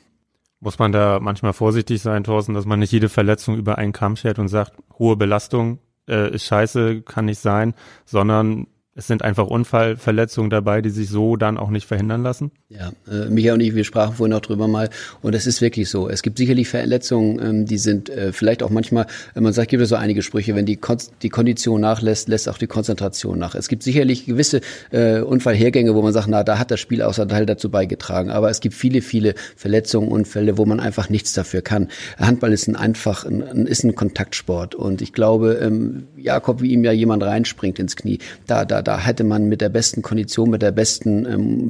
Muss man da manchmal vorsichtig sein, Thorsten, dass man nicht jede Verletzung über einen Kamm schert und sagt, hohe Belastung äh, ist scheiße, kann nicht sein, sondern es sind einfach Unfallverletzungen dabei, die sich so dann auch nicht verhindern lassen? Ja, äh, Michael und ich, wir sprachen vorhin auch drüber mal und es ist wirklich so. Es gibt sicherlich Verletzungen, ähm, die sind äh, vielleicht auch manchmal, man sagt, gibt es so einige Sprüche, wenn die, Kon die Kondition nachlässt, lässt auch die Konzentration nach. Es gibt sicherlich gewisse äh, Unfallhergänge, wo man sagt, na, da hat das Spiel außer Teil dazu beigetragen. Aber es gibt viele, viele Verletzungen, Unfälle, wo man einfach nichts dafür kann. Handball ist ein einfach, ein, ist ein Kontaktsport und ich glaube, ähm, Jakob, wie ihm ja jemand reinspringt ins Knie, da, da, da hätte man mit der besten Kondition, mit der besten ähm,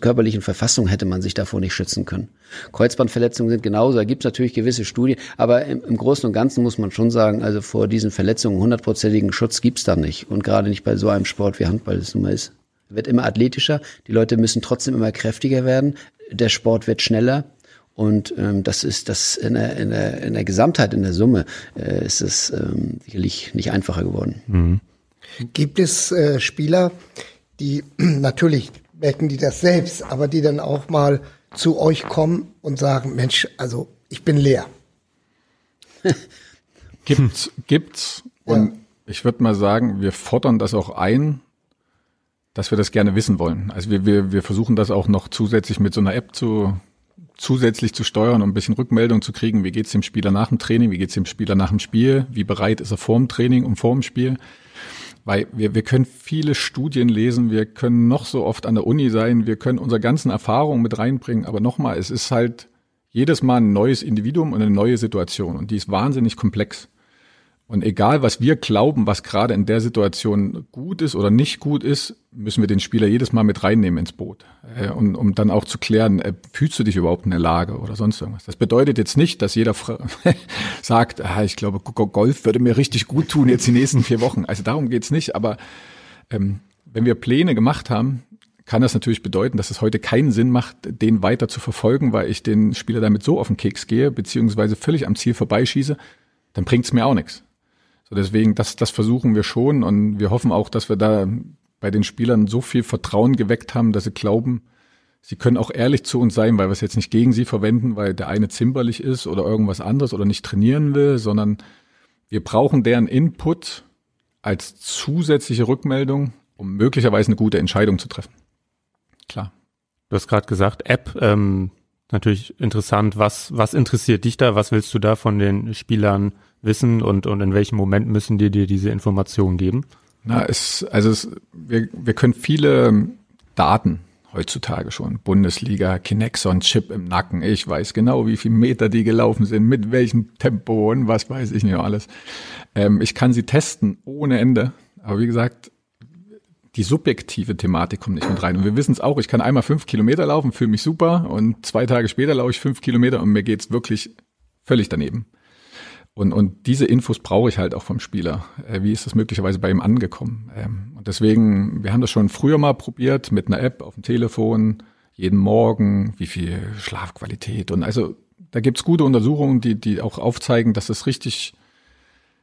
körperlichen Verfassung hätte man sich davor nicht schützen können. Kreuzbandverletzungen sind genauso, da gibt es natürlich gewisse Studien, aber im, im, Großen und Ganzen muss man schon sagen, also vor diesen Verletzungen hundertprozentigen Schutz gibt's da nicht. Und gerade nicht bei so einem Sport wie Handball es nun mal ist. Wird immer athletischer, die Leute müssen trotzdem immer kräftiger werden, der Sport wird schneller, und ähm, das ist das in der, in der, in der Gesamtheit, in der Summe, äh, ist es ähm, sicherlich nicht einfacher geworden. Mhm. Gibt es äh, Spieler, die natürlich merken die das selbst, aber die dann auch mal zu euch kommen und sagen, Mensch, also ich bin leer. gibt's, gibt's. Und ja. ich würde mal sagen, wir fordern das auch ein, dass wir das gerne wissen wollen. Also wir, wir, wir versuchen das auch noch zusätzlich mit so einer App zu zusätzlich zu steuern, um ein bisschen Rückmeldung zu kriegen, wie geht's dem Spieler nach dem Training, wie geht's dem Spieler nach dem Spiel, wie bereit ist er vor dem Training und vor dem Spiel. Weil wir, wir können viele Studien lesen, wir können noch so oft an der Uni sein, wir können unsere ganzen Erfahrungen mit reinbringen, aber nochmal, es ist halt jedes Mal ein neues Individuum und eine neue Situation und die ist wahnsinnig komplex. Und egal, was wir glauben, was gerade in der Situation gut ist oder nicht gut ist, müssen wir den Spieler jedes Mal mit reinnehmen ins Boot. Äh, und, um dann auch zu klären, äh, fühlst du dich überhaupt in der Lage oder sonst irgendwas. Das bedeutet jetzt nicht, dass jeder sagt, ah, ich glaube, Golf würde mir richtig gut tun jetzt die nächsten vier Wochen. Also darum geht's nicht. Aber ähm, wenn wir Pläne gemacht haben, kann das natürlich bedeuten, dass es heute keinen Sinn macht, den weiter zu verfolgen, weil ich den Spieler damit so auf den Keks gehe, beziehungsweise völlig am Ziel vorbeischieße, dann bringt's mir auch nichts. So deswegen, das, das versuchen wir schon und wir hoffen auch, dass wir da bei den Spielern so viel Vertrauen geweckt haben, dass sie glauben, sie können auch ehrlich zu uns sein, weil wir es jetzt nicht gegen sie verwenden, weil der eine zimperlich ist oder irgendwas anderes oder nicht trainieren will, sondern wir brauchen deren Input als zusätzliche Rückmeldung, um möglicherweise eine gute Entscheidung zu treffen. Klar. Du hast gerade gesagt, App, ähm, natürlich interessant. Was, was interessiert dich da? Was willst du da von den Spielern wissen und, und in welchem Moment müssen die dir diese Informationen geben? Na, es, also es, wir, wir können viele Daten heutzutage schon. Bundesliga, Kinexon, Chip im Nacken. Ich weiß genau, wie viele Meter die gelaufen sind, mit welchem Tempo und was weiß ich nicht alles. Ähm, ich kann sie testen ohne Ende. Aber wie gesagt, die subjektive Thematik kommt nicht mit rein. Und wir wissen es auch, ich kann einmal fünf Kilometer laufen, fühle mich super und zwei Tage später laufe ich fünf Kilometer und mir geht's wirklich völlig daneben. Und, und diese Infos brauche ich halt auch vom Spieler. Äh, wie ist das möglicherweise bei ihm angekommen? Ähm, und deswegen, wir haben das schon früher mal probiert mit einer App auf dem Telefon, jeden Morgen, wie viel Schlafqualität. Und also da gibt's gute Untersuchungen, die, die auch aufzeigen, dass es richtig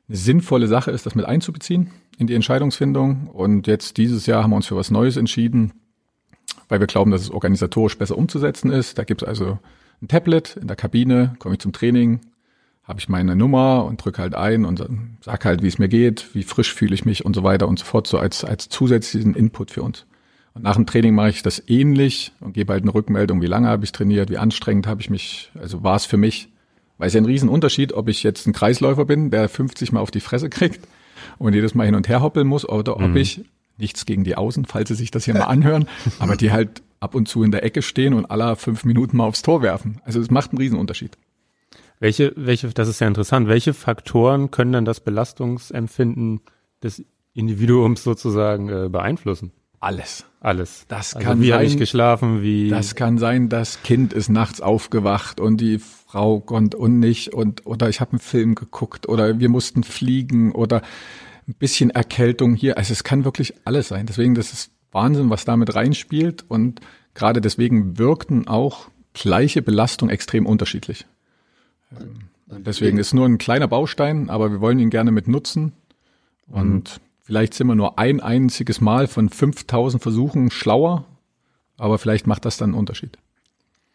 eine sinnvolle Sache ist, das mit einzubeziehen in die Entscheidungsfindung. Und jetzt dieses Jahr haben wir uns für was Neues entschieden, weil wir glauben, dass es organisatorisch besser umzusetzen ist. Da gibt's also ein Tablet in der Kabine, komme ich zum Training, habe ich meine Nummer und drücke halt ein und sag halt, wie es mir geht, wie frisch fühle ich mich und so weiter und so fort, so als, als zusätzlichen Input für uns. Und nach dem Training mache ich das ähnlich und gebe halt eine Rückmeldung, wie lange habe ich trainiert, wie anstrengend habe ich mich, also war es für mich. Weil es ja ein Riesenunterschied, ob ich jetzt ein Kreisläufer bin, der 50 Mal auf die Fresse kriegt und jedes Mal hin und her hoppeln muss, oder ob mhm. ich, nichts gegen die Außen, falls Sie sich das hier mal anhören, aber die halt ab und zu in der Ecke stehen und aller fünf Minuten mal aufs Tor werfen. Also es macht einen Riesenunterschied. Welche, welche, das ist ja interessant, welche Faktoren können dann das Belastungsempfinden des Individuums sozusagen äh, beeinflussen? Alles. Alles. Das also kann wie sein. Wie ich geschlafen? Wie? Das kann sein, das Kind ist nachts aufgewacht und die Frau konnte und nicht und oder ich habe einen Film geguckt oder wir mussten fliegen oder ein bisschen Erkältung hier. Also es kann wirklich alles sein. Deswegen das ist Wahnsinn, was damit reinspielt und gerade deswegen wirkten auch gleiche Belastung extrem unterschiedlich. Und deswegen ist nur ein kleiner Baustein, aber wir wollen ihn gerne mit nutzen und mhm Vielleicht sind wir nur ein einziges Mal von 5000 Versuchen schlauer, aber vielleicht macht das dann einen Unterschied.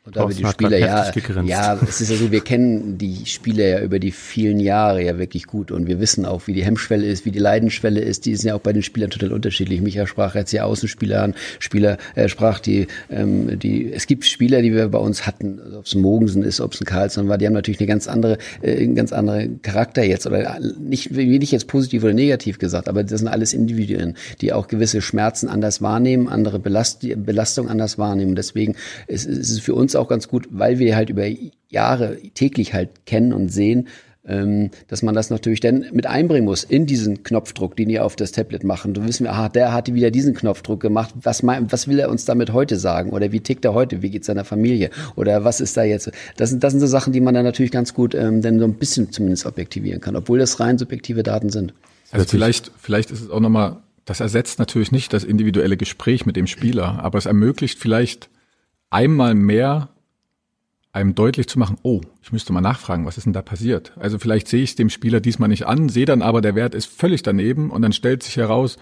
Und da wir die Spieler ja, ja, es ist ja so, wir kennen die Spieler ja über die vielen Jahre ja wirklich gut und wir wissen auch, wie die Hemmschwelle ist, wie die Leidenschwelle ist. Die ist ja auch bei den Spielern total unterschiedlich. Micha sprach jetzt die Außenspieler an, Spieler äh, sprach die, ähm, die. Es gibt Spieler, die wir bei uns hatten, also ob es Mogensen ist, ob es ein Carlson war, die haben natürlich eine ganz andere, äh, einen ganz anderen Charakter jetzt oder nicht, nicht jetzt positiv oder negativ gesagt, aber das sind alles Individuen, die auch gewisse Schmerzen anders wahrnehmen, andere Belast Belastung anders wahrnehmen. Deswegen ist, ist es für uns auch ganz gut, weil wir halt über Jahre täglich halt kennen und sehen, ähm, dass man das natürlich dann mit einbringen muss in diesen Knopfdruck, den die auf das Tablet machen. Du wissen wir, aha, der hatte wieder diesen Knopfdruck gemacht. Was, mein, was will er uns damit heute sagen? Oder wie tickt er heute? Wie geht's seiner Familie? Oder was ist da jetzt? Das sind, das sind so Sachen, die man dann natürlich ganz gut ähm, dann so ein bisschen zumindest objektivieren kann, obwohl das rein subjektive Daten sind. Also vielleicht, vielleicht ist es auch nochmal, das ersetzt natürlich nicht das individuelle Gespräch mit dem Spieler, aber es ermöglicht vielleicht einmal mehr einem deutlich zu machen, oh, ich müsste mal nachfragen, was ist denn da passiert? Also vielleicht sehe ich es dem Spieler diesmal nicht an, sehe dann aber, der Wert ist völlig daneben und dann stellt sich heraus,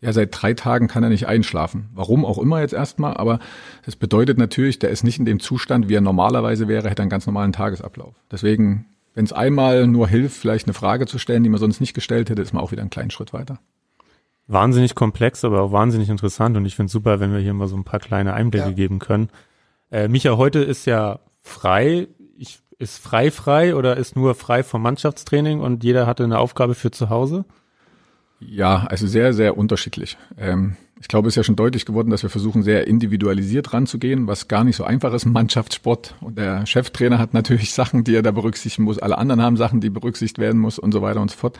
ja, seit drei Tagen kann er nicht einschlafen. Warum auch immer jetzt erstmal, aber das bedeutet natürlich, der ist nicht in dem Zustand, wie er normalerweise wäre, hätte einen ganz normalen Tagesablauf. Deswegen, wenn es einmal nur hilft, vielleicht eine Frage zu stellen, die man sonst nicht gestellt hätte, ist man auch wieder einen kleinen Schritt weiter. Wahnsinnig komplex, aber auch wahnsinnig interessant und ich finde super, wenn wir hier mal so ein paar kleine Einblicke ja. geben können. Äh, Micha, heute ist ja frei. Ich, ist frei frei oder ist nur frei vom Mannschaftstraining und jeder hatte eine Aufgabe für zu Hause? Ja, also sehr, sehr unterschiedlich. Ähm, ich glaube, es ist ja schon deutlich geworden, dass wir versuchen, sehr individualisiert ranzugehen, was gar nicht so einfach ist Mannschaftssport. Und der Cheftrainer hat natürlich Sachen, die er da berücksichtigen muss. Alle anderen haben Sachen, die berücksichtigt werden muss und so weiter und so fort.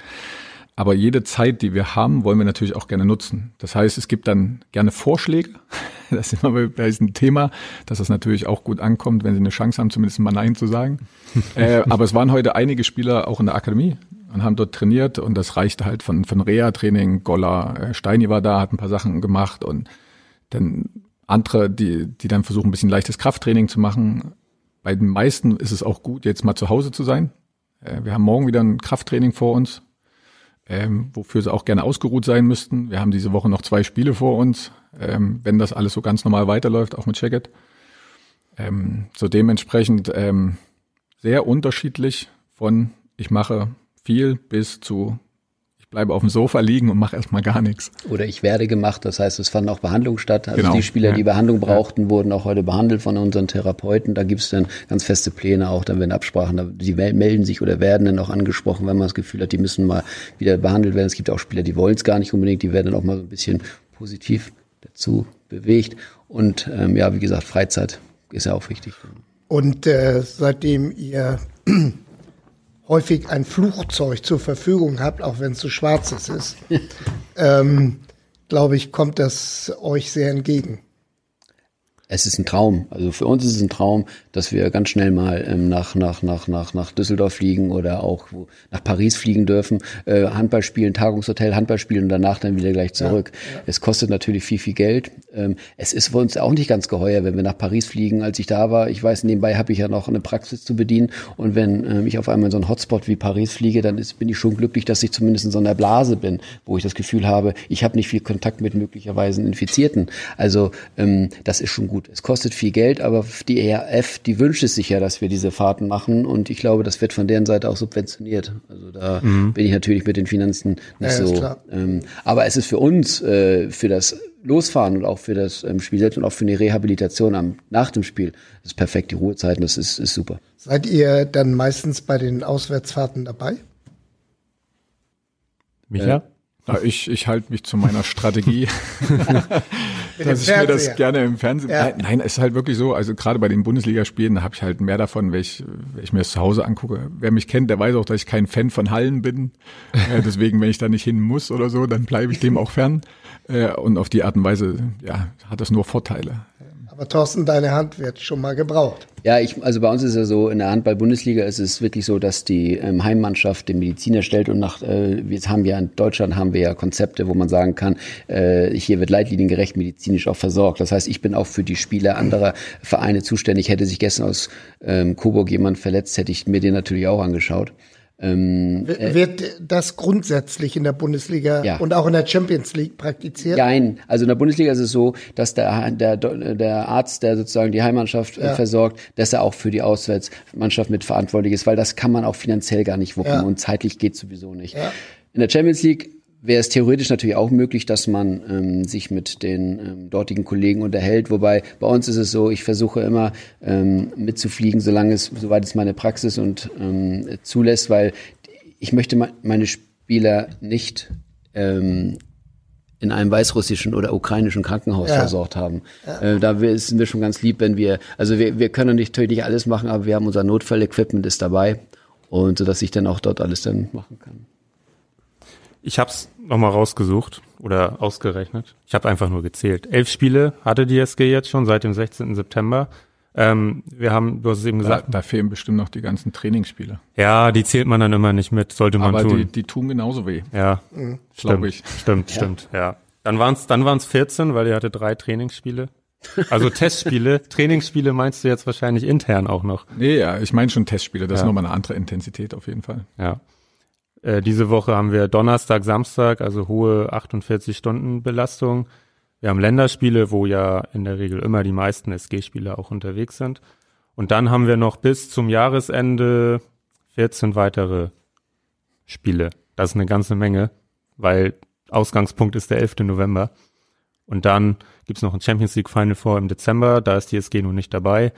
Aber jede Zeit, die wir haben, wollen wir natürlich auch gerne nutzen. Das heißt, es gibt dann gerne Vorschläge. Das ist immer bei diesem Thema, dass das natürlich auch gut ankommt, wenn sie eine Chance haben, zumindest mal Nein zu sagen. äh, aber es waren heute einige Spieler auch in der Akademie und haben dort trainiert und das reichte halt von, von Reha-Training. Golla, äh, Steini war da, hat ein paar Sachen gemacht und dann andere, die, die dann versuchen, ein bisschen leichtes Krafttraining zu machen. Bei den meisten ist es auch gut, jetzt mal zu Hause zu sein. Äh, wir haben morgen wieder ein Krafttraining vor uns ähm, wofür sie auch gerne ausgeruht sein müssten. Wir haben diese Woche noch zwei Spiele vor uns, ähm, wenn das alles so ganz normal weiterläuft, auch mit Checket. Ähm, so dementsprechend ähm, sehr unterschiedlich von ich mache viel bis zu bleibe auf dem Sofa liegen und mache erstmal gar nichts. Oder ich werde gemacht, das heißt, es fanden auch Behandlungen statt. Also genau. die Spieler, die Behandlung brauchten, ja. wurden auch heute behandelt von unseren Therapeuten. Da gibt es dann ganz feste Pläne auch, dann werden Absprachen, die melden sich oder werden dann auch angesprochen, wenn man das Gefühl hat, die müssen mal wieder behandelt werden. Es gibt auch Spieler, die wollen es gar nicht unbedingt, die werden dann auch mal so ein bisschen positiv dazu bewegt. Und ähm, ja, wie gesagt, Freizeit ist ja auch wichtig. Und äh, seitdem ihr häufig ein Flugzeug zur Verfügung habt, auch wenn es so schwarzes ist, ähm, glaube ich, kommt das euch sehr entgegen. Es ist ein Traum. Also für uns ist es ein Traum, dass wir ganz schnell mal ähm, nach, nach, nach, nach, nach Düsseldorf fliegen oder auch nach Paris fliegen dürfen, äh, Handball spielen, Tagungshotel, Handball spielen und danach dann wieder gleich zurück. Ja, ja. Es kostet natürlich viel, viel Geld. Ähm, es ist für uns auch nicht ganz geheuer, wenn wir nach Paris fliegen. Als ich da war, ich weiß, nebenbei habe ich ja noch eine Praxis zu bedienen und wenn ähm, ich auf einmal in so einen Hotspot wie Paris fliege, dann ist, bin ich schon glücklich, dass ich zumindest in so einer Blase bin, wo ich das Gefühl habe, ich habe nicht viel Kontakt mit möglicherweise Infizierten. Also ähm, das ist schon gut. Es kostet viel Geld, aber die ERF, die wünscht es sich ja, dass wir diese Fahrten machen und ich glaube, das wird von deren Seite auch subventioniert. Also da mhm. bin ich natürlich mit den Finanzen nicht ja, so. Ähm, aber es ist für uns, äh, für das Losfahren und auch für das ähm, Spiel selbst und auch für eine Rehabilitation am, nach dem Spiel, das ist perfekt, die Ruhezeiten, das ist, ist super. Seid ihr dann meistens bei den Auswärtsfahrten dabei? Micha? Äh, ja, ich, ich halte mich zu meiner Strategie, dass ich mir das gerne im Fernsehen. Ja. Nein, nein, es ist halt wirklich so. Also gerade bei den Bundesligaspielen habe ich halt mehr davon, wenn ich, wenn ich mir das zu Hause angucke. Wer mich kennt, der weiß auch, dass ich kein Fan von Hallen bin. äh, deswegen, wenn ich da nicht hin muss oder so, dann bleibe ich dem auch fern. Äh, und auf die Art und Weise, ja, hat das nur Vorteile. Aber Thorsten, deine Hand wird schon mal gebraucht. Ja, ich, also bei uns ist ja so, in der Handball-Bundesliga ist es wirklich so, dass die ähm, Heimmannschaft den Mediziner stellt und nach, äh, jetzt haben wir in Deutschland haben wir ja Konzepte, wo man sagen kann, äh, hier wird leitliniengerecht medizinisch auch versorgt. Das heißt, ich bin auch für die Spieler anderer Vereine zuständig. Hätte sich gestern aus ähm, Coburg jemand verletzt, hätte ich mir den natürlich auch angeschaut. Ähm, äh, Wird das grundsätzlich in der Bundesliga ja. und auch in der Champions League praktiziert? Nein, also in der Bundesliga ist es so, dass der, der, der Arzt, der sozusagen die Heimmannschaft äh, ja. versorgt, dass er auch für die Auswärtsmannschaft mitverantwortlich ist, weil das kann man auch finanziell gar nicht wuppen ja. und zeitlich geht sowieso nicht. In der Champions League wäre es theoretisch natürlich auch möglich, dass man ähm, sich mit den ähm, dortigen Kollegen unterhält. Wobei bei uns ist es so, ich versuche immer ähm, mitzufliegen, solange es, soweit es meine Praxis und ähm, zulässt, weil ich möchte meine Spieler nicht ähm, in einem weißrussischen oder ukrainischen Krankenhaus ja. versorgt haben. Ja. Äh, da sind wir schon ganz lieb, wenn wir, also wir, wir können natürlich nicht alles machen, aber wir haben unser Notfall-Equipment ist dabei und so dass ich dann auch dort alles dann machen kann. Ich habe es nochmal rausgesucht oder ausgerechnet. Ich habe einfach nur gezählt. Elf Spiele hatte die SG jetzt schon seit dem 16. September. Ähm, wir haben, du hast es eben gesagt. Da, da, fehlen bestimmt noch die ganzen Trainingsspiele. Ja, die zählt man dann immer nicht mit, sollte man Aber tun. Die, die tun genauso weh. Ja, mhm. glaube ich. Stimmt, ja. stimmt, ja. Dann waren es dann waren's 14, weil ihr hatte drei Trainingsspiele. Also Testspiele, Trainingsspiele meinst du jetzt wahrscheinlich intern auch noch? Nee, ja, ich meine schon Testspiele, das ja. ist nochmal eine andere Intensität auf jeden Fall. Ja. Äh, diese Woche haben wir Donnerstag, Samstag, also hohe 48 Stunden Belastung. Wir haben Länderspiele, wo ja in der Regel immer die meisten SG-Spieler auch unterwegs sind. Und dann haben wir noch bis zum Jahresende 14 weitere Spiele. Das ist eine ganze Menge, weil Ausgangspunkt ist der 11. November. Und dann gibt's noch ein Champions League Final Four im Dezember, da ist die SG nun nicht dabei.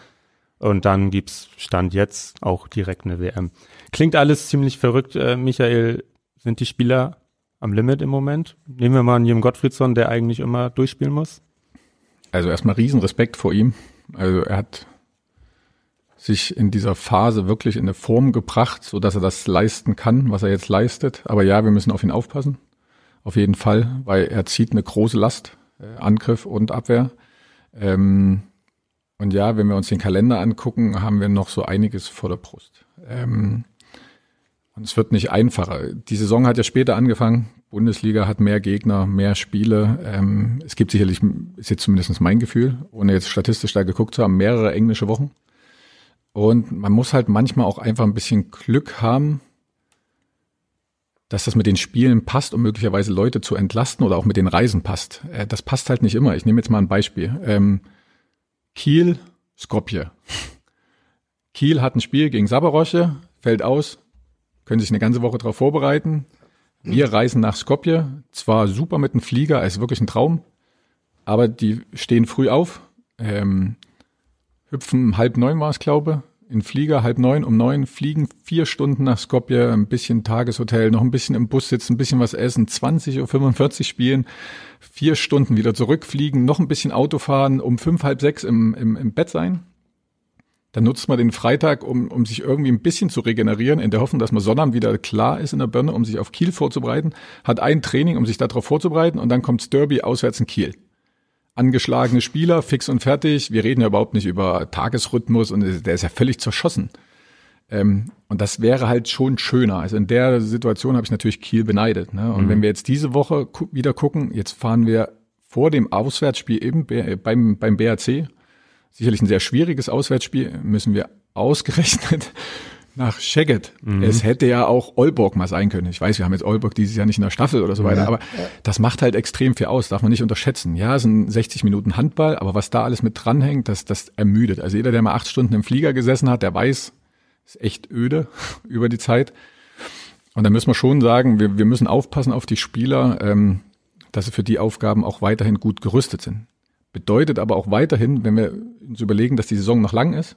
Und dann gibt's Stand jetzt auch direkt eine WM. Klingt alles ziemlich verrückt, äh, Michael. Sind die Spieler am Limit im Moment? Nehmen wir mal einen Jim Gottfriedsson, der eigentlich immer durchspielen muss. Also erstmal Riesenrespekt vor ihm. Also er hat sich in dieser Phase wirklich in eine Form gebracht, so dass er das leisten kann, was er jetzt leistet. Aber ja, wir müssen auf ihn aufpassen. Auf jeden Fall, weil er zieht eine große Last, äh, Angriff und Abwehr. Ähm, und ja, wenn wir uns den Kalender angucken, haben wir noch so einiges vor der Brust. Ähm, und es wird nicht einfacher. Die Saison hat ja später angefangen. Bundesliga hat mehr Gegner, mehr Spiele. Ähm, es gibt sicherlich, ist jetzt zumindest mein Gefühl, ohne jetzt statistisch da geguckt zu haben, mehrere englische Wochen. Und man muss halt manchmal auch einfach ein bisschen Glück haben, dass das mit den Spielen passt, um möglicherweise Leute zu entlasten oder auch mit den Reisen passt. Äh, das passt halt nicht immer. Ich nehme jetzt mal ein Beispiel. Ähm, Kiel, Skopje. Kiel hat ein Spiel gegen Sabarosche, fällt aus, können sich eine ganze Woche darauf vorbereiten. Wir reisen nach Skopje, zwar super mit dem Flieger, ist wirklich ein Traum, aber die stehen früh auf, ähm, hüpfen halb neun war es, glaube in Flieger, halb neun, um neun, fliegen vier Stunden nach Skopje, ein bisschen Tageshotel, noch ein bisschen im Bus sitzen, ein bisschen was essen, 20.45 Uhr spielen, vier Stunden wieder zurückfliegen, noch ein bisschen Auto fahren, um fünf, halb sechs im, im, im Bett sein. Dann nutzt man den Freitag, um, um sich irgendwie ein bisschen zu regenerieren, in der Hoffnung, dass man Sonnabend wieder klar ist in der Birne, um sich auf Kiel vorzubereiten, hat ein Training, um sich darauf vorzubereiten und dann kommt Derby auswärts in Kiel. Angeschlagene Spieler, fix und fertig. Wir reden ja überhaupt nicht über Tagesrhythmus und der ist ja völlig zerschossen. Ähm, und das wäre halt schon schöner. Also in der Situation habe ich natürlich Kiel beneidet. Ne? Und mhm. wenn wir jetzt diese Woche gu wieder gucken, jetzt fahren wir vor dem Auswärtsspiel eben beim, beim BRC, sicherlich ein sehr schwieriges Auswärtsspiel, müssen wir ausgerechnet nach Szeged. Mhm. Es hätte ja auch Olborg mal sein können. Ich weiß, wir haben jetzt Olborg dieses Jahr nicht in der Staffel oder so weiter, ja. aber das macht halt extrem viel aus, darf man nicht unterschätzen. Ja, es sind 60 Minuten Handball, aber was da alles mit dranhängt, das, das ermüdet. Also jeder, der mal acht Stunden im Flieger gesessen hat, der weiß, ist echt öde über die Zeit. Und da müssen wir schon sagen, wir, wir müssen aufpassen auf die Spieler, ähm, dass sie für die Aufgaben auch weiterhin gut gerüstet sind. Bedeutet aber auch weiterhin, wenn wir uns überlegen, dass die Saison noch lang ist,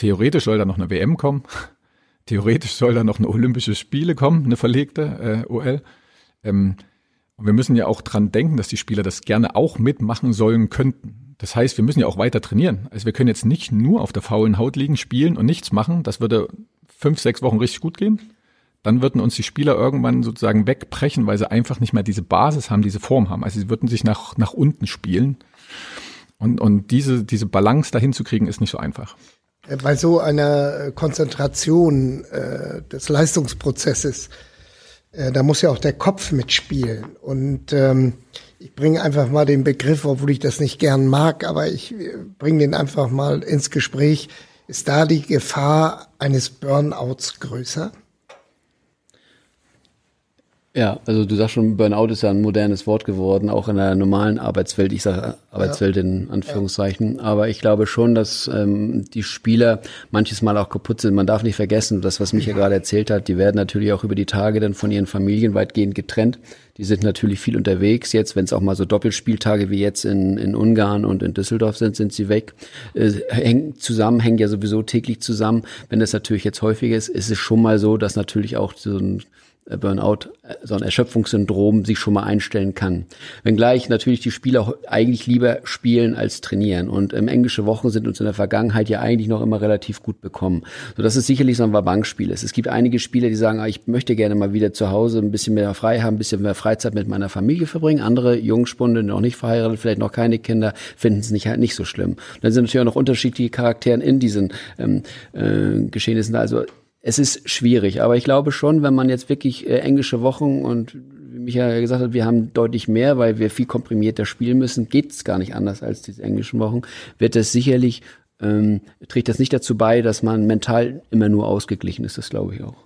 theoretisch soll da noch eine WM kommen, theoretisch soll da noch eine Olympische Spiele kommen, eine verlegte äh, OL. Ähm, und wir müssen ja auch dran denken, dass die Spieler das gerne auch mitmachen sollen könnten. Das heißt, wir müssen ja auch weiter trainieren. Also wir können jetzt nicht nur auf der faulen Haut liegen, spielen und nichts machen. Das würde fünf, sechs Wochen richtig gut gehen. Dann würden uns die Spieler irgendwann sozusagen wegbrechen, weil sie einfach nicht mehr diese Basis haben, diese Form haben. Also sie würden sich nach, nach unten spielen. Und, und diese, diese Balance dahin zu kriegen, ist nicht so einfach. Bei so einer Konzentration äh, des Leistungsprozesses, äh, da muss ja auch der Kopf mitspielen. Und ähm, ich bringe einfach mal den Begriff, obwohl ich das nicht gern mag, aber ich äh, bringe den einfach mal ins Gespräch. Ist da die Gefahr eines Burnouts größer? Ja, also du sagst schon, Burnout ist ja ein modernes Wort geworden, auch in der normalen Arbeitswelt. Ich sage Arbeitswelt ja. in Anführungszeichen. Ja. Aber ich glaube schon, dass ähm, die Spieler manches Mal auch kaputt sind. Man darf nicht vergessen, das, was Micha gerade erzählt hat, die werden natürlich auch über die Tage dann von ihren Familien weitgehend getrennt. Die sind natürlich viel unterwegs. Jetzt, wenn es auch mal so Doppelspieltage wie jetzt in, in Ungarn und in Düsseldorf sind, sind sie weg. Äh, hängen zusammen, hängen ja sowieso täglich zusammen. Wenn das natürlich jetzt häufig ist, ist es schon mal so, dass natürlich auch so ein äh, Burnout, äh, so ein Erschöpfungssyndrom sich schon mal einstellen kann. Wenngleich natürlich die Spieler eigentlich lieber spielen als trainieren. Und ähm, englische Wochen sind uns in der Vergangenheit ja eigentlich noch immer relativ gut bekommen. So dass es sicherlich so ein Wabankspiel ist. Es gibt einige Spieler, die sagen, ah, ich möchte gerne mal wieder zu Hause ein bisschen mehr frei haben, ein bisschen mehr Freizeit mit meiner Familie verbringen. Andere Jungspunde, noch nicht verheiratet, vielleicht noch keine Kinder, finden es nicht halt nicht so schlimm. Und dann sind natürlich auch noch unterschiedliche Charakteren in diesen ähm, äh, Geschehnissen. Also es ist schwierig, aber ich glaube schon, wenn man jetzt wirklich äh, englische Wochen und wie Michael gesagt hat, wir haben deutlich mehr, weil wir viel komprimierter spielen müssen, geht es gar nicht anders als diese englischen Wochen, wird es sicherlich, ähm, trägt das nicht dazu bei, dass man mental immer nur ausgeglichen ist, das glaube ich auch.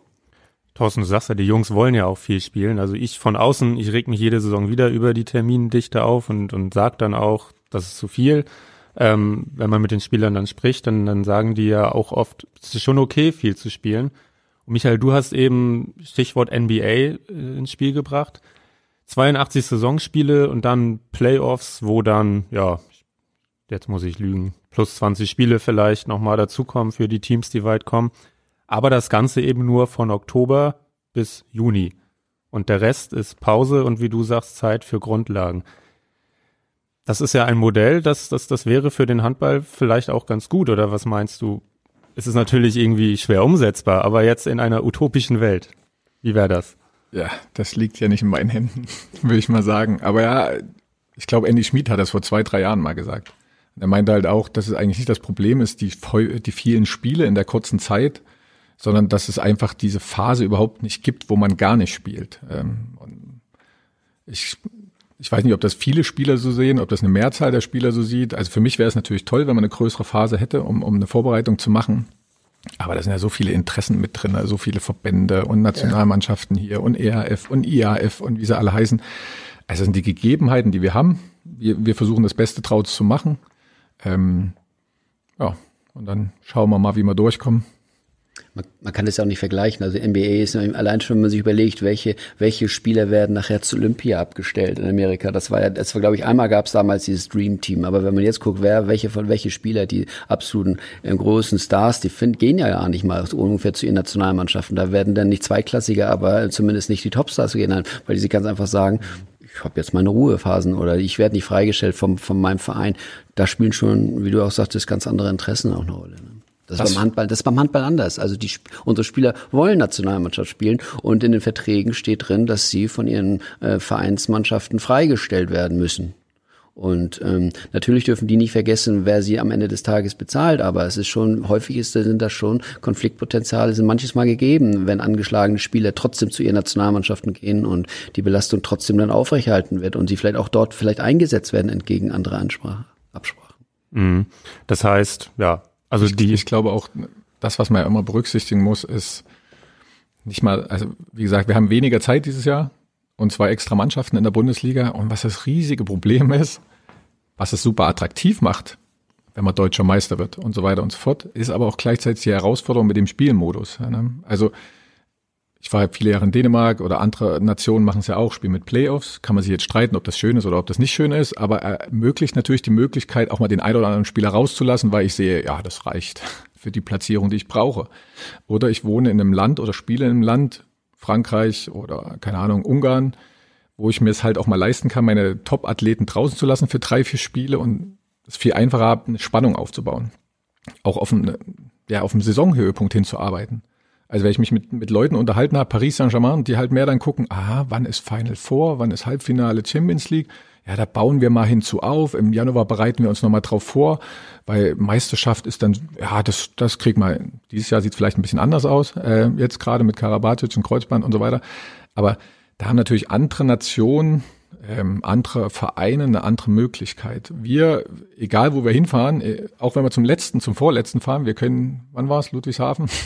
Thorsten, du sagst ja, die Jungs wollen ja auch viel spielen. Also ich von außen, ich reg mich jede Saison wieder über die Termindichte auf und, und sag dann auch, das ist zu viel ähm, wenn man mit den Spielern dann spricht, dann, dann sagen die ja auch oft, es ist schon okay, viel zu spielen. Und Michael, du hast eben Stichwort NBA äh, ins Spiel gebracht. 82 Saisonspiele und dann Playoffs, wo dann, ja, jetzt muss ich lügen, plus 20 Spiele vielleicht nochmal dazukommen für die Teams, die weit kommen. Aber das Ganze eben nur von Oktober bis Juni. Und der Rest ist Pause und wie du sagst, Zeit für Grundlagen. Das ist ja ein Modell, das, das, das wäre für den Handball vielleicht auch ganz gut, oder was meinst du? Es ist natürlich irgendwie schwer umsetzbar, aber jetzt in einer utopischen Welt. Wie wäre das? Ja, das liegt ja nicht in meinen Händen, würde ich mal sagen. Aber ja, ich glaube, Andy Schmid hat das vor zwei, drei Jahren mal gesagt. Er meinte halt auch, dass es eigentlich nicht das Problem ist, die, die vielen Spiele in der kurzen Zeit, sondern dass es einfach diese Phase überhaupt nicht gibt, wo man gar nicht spielt. Ähm, ich ich weiß nicht, ob das viele Spieler so sehen, ob das eine Mehrzahl der Spieler so sieht. Also für mich wäre es natürlich toll, wenn man eine größere Phase hätte, um, um eine Vorbereitung zu machen. Aber da sind ja so viele Interessen mit drin, so viele Verbände und Nationalmannschaften hier und ERF und IAF und wie sie alle heißen. Also das sind die Gegebenheiten, die wir haben. Wir, wir versuchen das Beste draus zu machen. Ähm, ja, und dann schauen wir mal, wie wir durchkommen man, man kann das ja auch nicht vergleichen. Also NBA ist allein schon, wenn man sich überlegt, welche, welche Spieler werden nachher zu Olympia abgestellt in Amerika. Das war ja, das war, glaube ich, einmal gab es damals dieses Dream Team. Aber wenn man jetzt guckt, wer, welche von welche Spieler, die absoluten äh, großen Stars, die find, gehen ja gar nicht mal so ungefähr zu ihren Nationalmannschaften. Da werden dann nicht zweiklassige, aber zumindest nicht die Topstars genannt, weil die sich ganz einfach sagen, ich habe jetzt meine Ruhephasen oder ich werde nicht freigestellt vom, von meinem Verein. Da spielen schon, wie du auch sagtest, ganz andere Interessen auch eine Rolle. Ne? Das ist beim Handball, das ist beim Handball anders. Also die, unsere Spieler wollen Nationalmannschaft spielen und in den Verträgen steht drin, dass sie von ihren äh, Vereinsmannschaften freigestellt werden müssen. Und ähm, natürlich dürfen die nicht vergessen, wer sie am Ende des Tages bezahlt, aber es ist schon, häufig ist, sind das schon Konfliktpotenziale, sind manches Mal gegeben, wenn angeschlagene Spieler trotzdem zu ihren Nationalmannschaften gehen und die Belastung trotzdem dann aufrechterhalten wird und sie vielleicht auch dort vielleicht eingesetzt werden entgegen anderer Ansprache, Absprachen. Mhm. Das heißt, ja, also ich, die. Ich glaube auch, das, was man ja immer berücksichtigen muss, ist nicht mal, also wie gesagt, wir haben weniger Zeit dieses Jahr und zwei extra Mannschaften in der Bundesliga. Und was das riesige Problem ist, was es super attraktiv macht, wenn man deutscher Meister wird und so weiter und so fort, ist aber auch gleichzeitig die Herausforderung mit dem Spielmodus. Ne? Also ich war viele Jahre in Dänemark oder andere Nationen machen es ja auch, spielen mit Playoffs. Kann man sich jetzt streiten, ob das schön ist oder ob das nicht schön ist, aber ermöglicht natürlich die Möglichkeit, auch mal den einen oder anderen Spieler rauszulassen, weil ich sehe, ja, das reicht für die Platzierung, die ich brauche. Oder ich wohne in einem Land oder spiele in einem Land, Frankreich oder keine Ahnung, Ungarn, wo ich mir es halt auch mal leisten kann, meine Top-Athleten draußen zu lassen für drei, vier Spiele und es viel einfacher eine Spannung aufzubauen. Auch auf einem, ja, auf einem Saisonhöhepunkt hinzuarbeiten. Also wenn ich mich mit, mit Leuten unterhalten habe, Paris Saint-Germain, die halt mehr dann gucken, ah, wann ist Final Four, wann ist Halbfinale Champions League, ja, da bauen wir mal hinzu auf. Im Januar bereiten wir uns nochmal drauf vor, weil Meisterschaft ist dann, ja, das, das kriegt man, dieses Jahr sieht vielleicht ein bisschen anders aus, äh, jetzt gerade mit Karabatic und Kreuzband und so weiter. Aber da haben natürlich andere Nationen, ähm, andere Vereine eine andere Möglichkeit. Wir, egal wo wir hinfahren, äh, auch wenn wir zum letzten, zum vorletzten fahren, wir können, wann war es, Ludwigshafen?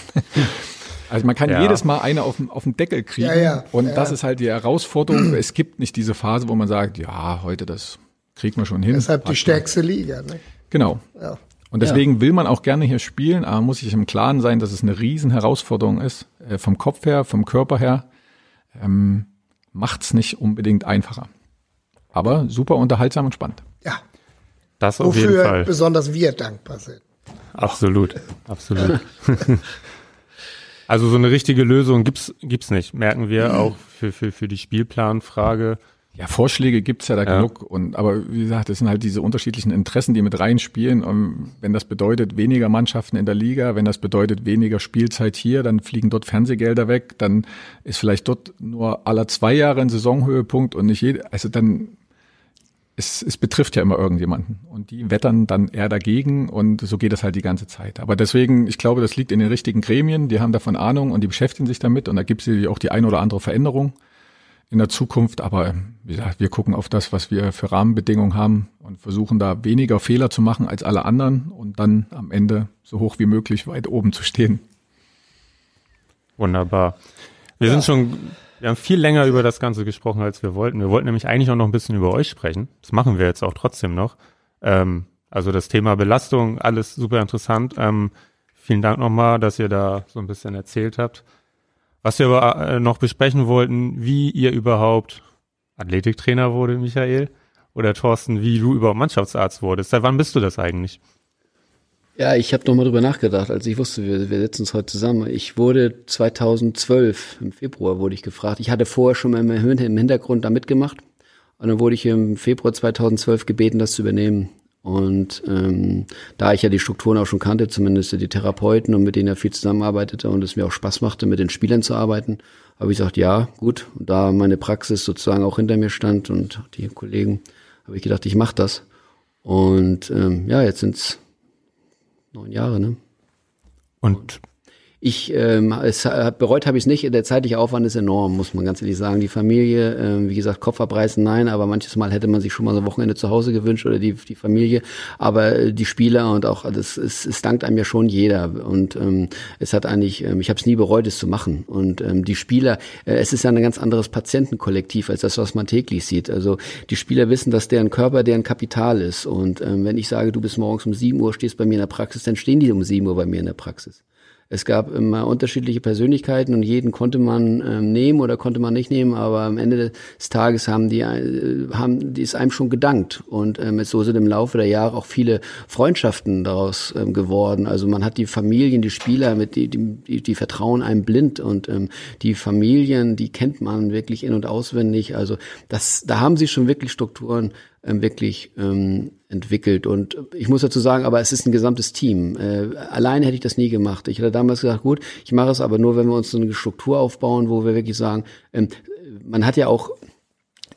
Also man kann ja. jedes Mal eine auf, auf den Deckel kriegen. Ja, ja, und ja. das ist halt die Herausforderung. es gibt nicht diese Phase, wo man sagt, ja, heute das kriegt man schon hin. Deshalb die stärkste Liga. Ne? Genau. Ja. Und deswegen will man auch gerne hier spielen, aber muss sich im Klaren sein, dass es eine riesen Herausforderung ist, äh, vom Kopf her, vom Körper her. Ähm, macht's nicht unbedingt einfacher. Aber super unterhaltsam und spannend. Ja. Das auf Wofür jeden Fall. besonders wir dankbar sind. Absolut, absolut. Also so eine richtige Lösung gibt's gibt's nicht, merken wir mhm. auch für, für, für die Spielplanfrage. Ja, Vorschläge gibt's ja da ja. genug. Und aber wie gesagt, das sind halt diese unterschiedlichen Interessen, die mit reinspielen. Und wenn das bedeutet weniger Mannschaften in der Liga, wenn das bedeutet weniger Spielzeit hier, dann fliegen dort Fernsehgelder weg, dann ist vielleicht dort nur aller zwei Jahre ein Saisonhöhepunkt und nicht jede. Also dann es, es betrifft ja immer irgendjemanden und die wettern dann eher dagegen und so geht es halt die ganze Zeit. Aber deswegen, ich glaube, das liegt in den richtigen Gremien, die haben davon Ahnung und die beschäftigen sich damit und da gibt es auch die ein oder andere Veränderung in der Zukunft. Aber wie gesagt, wir gucken auf das, was wir für Rahmenbedingungen haben und versuchen da weniger Fehler zu machen als alle anderen und dann am Ende so hoch wie möglich weit oben zu stehen. Wunderbar. Wir ja. sind schon wir haben viel länger über das Ganze gesprochen, als wir wollten. Wir wollten nämlich eigentlich auch noch ein bisschen über euch sprechen. Das machen wir jetzt auch trotzdem noch. Ähm, also das Thema Belastung, alles super interessant. Ähm, vielen Dank nochmal, dass ihr da so ein bisschen erzählt habt. Was wir aber äh, noch besprechen wollten, wie ihr überhaupt Athletiktrainer wurde, Michael, oder Thorsten, wie du überhaupt Mannschaftsarzt wurdest. Seit wann bist du das eigentlich? Ja, ich habe nochmal drüber nachgedacht, als ich wusste, wir, wir setzen uns heute zusammen. Ich wurde 2012, im Februar wurde ich gefragt. Ich hatte vorher schon mal im Hintergrund da mitgemacht. Und dann wurde ich im Februar 2012 gebeten, das zu übernehmen. Und ähm, da ich ja die Strukturen auch schon kannte, zumindest die Therapeuten und mit denen er viel zusammenarbeitete und es mir auch Spaß machte, mit den Spielern zu arbeiten, habe ich gesagt, ja, gut. Und da meine Praxis sozusagen auch hinter mir stand und die Kollegen, habe ich gedacht, ich mache das. Und ähm, ja, jetzt sind's neun Jahre, ne? Und ich ähm, es, bereut habe ich es nicht. Der zeitliche Aufwand ist enorm, muss man ganz ehrlich sagen. Die Familie, ähm, wie gesagt, Kopf abreißen, nein, aber manches Mal hätte man sich schon mal so ein Wochenende zu Hause gewünscht oder die, die Familie. Aber äh, die Spieler und auch das es, es dankt einem ja schon jeder. Und ähm, es hat eigentlich, ähm, ich habe es nie bereut, es zu machen. Und ähm, die Spieler, äh, es ist ja ein ganz anderes Patientenkollektiv als das, was man täglich sieht. Also die Spieler wissen, dass deren Körper deren Kapital ist. Und ähm, wenn ich sage, du bist morgens um sieben Uhr, stehst bei mir in der Praxis, dann stehen die um sieben Uhr bei mir in der Praxis. Es gab immer unterschiedliche Persönlichkeiten und jeden konnte man ähm, nehmen oder konnte man nicht nehmen, aber am Ende des Tages haben die, äh, haben die es einem schon gedankt und ähm, so sind im Laufe der Jahre auch viele Freundschaften daraus ähm, geworden. Also man hat die Familien, die Spieler, mit die, die, die vertrauen einem blind und ähm, die Familien, die kennt man wirklich in und auswendig. Also das, da haben sie schon wirklich Strukturen wirklich ähm, entwickelt. Und ich muss dazu sagen, aber es ist ein gesamtes Team. Äh, alleine hätte ich das nie gemacht. Ich hätte damals gesagt, gut, ich mache es aber nur, wenn wir uns so eine Struktur aufbauen, wo wir wirklich sagen, ähm, man hat ja auch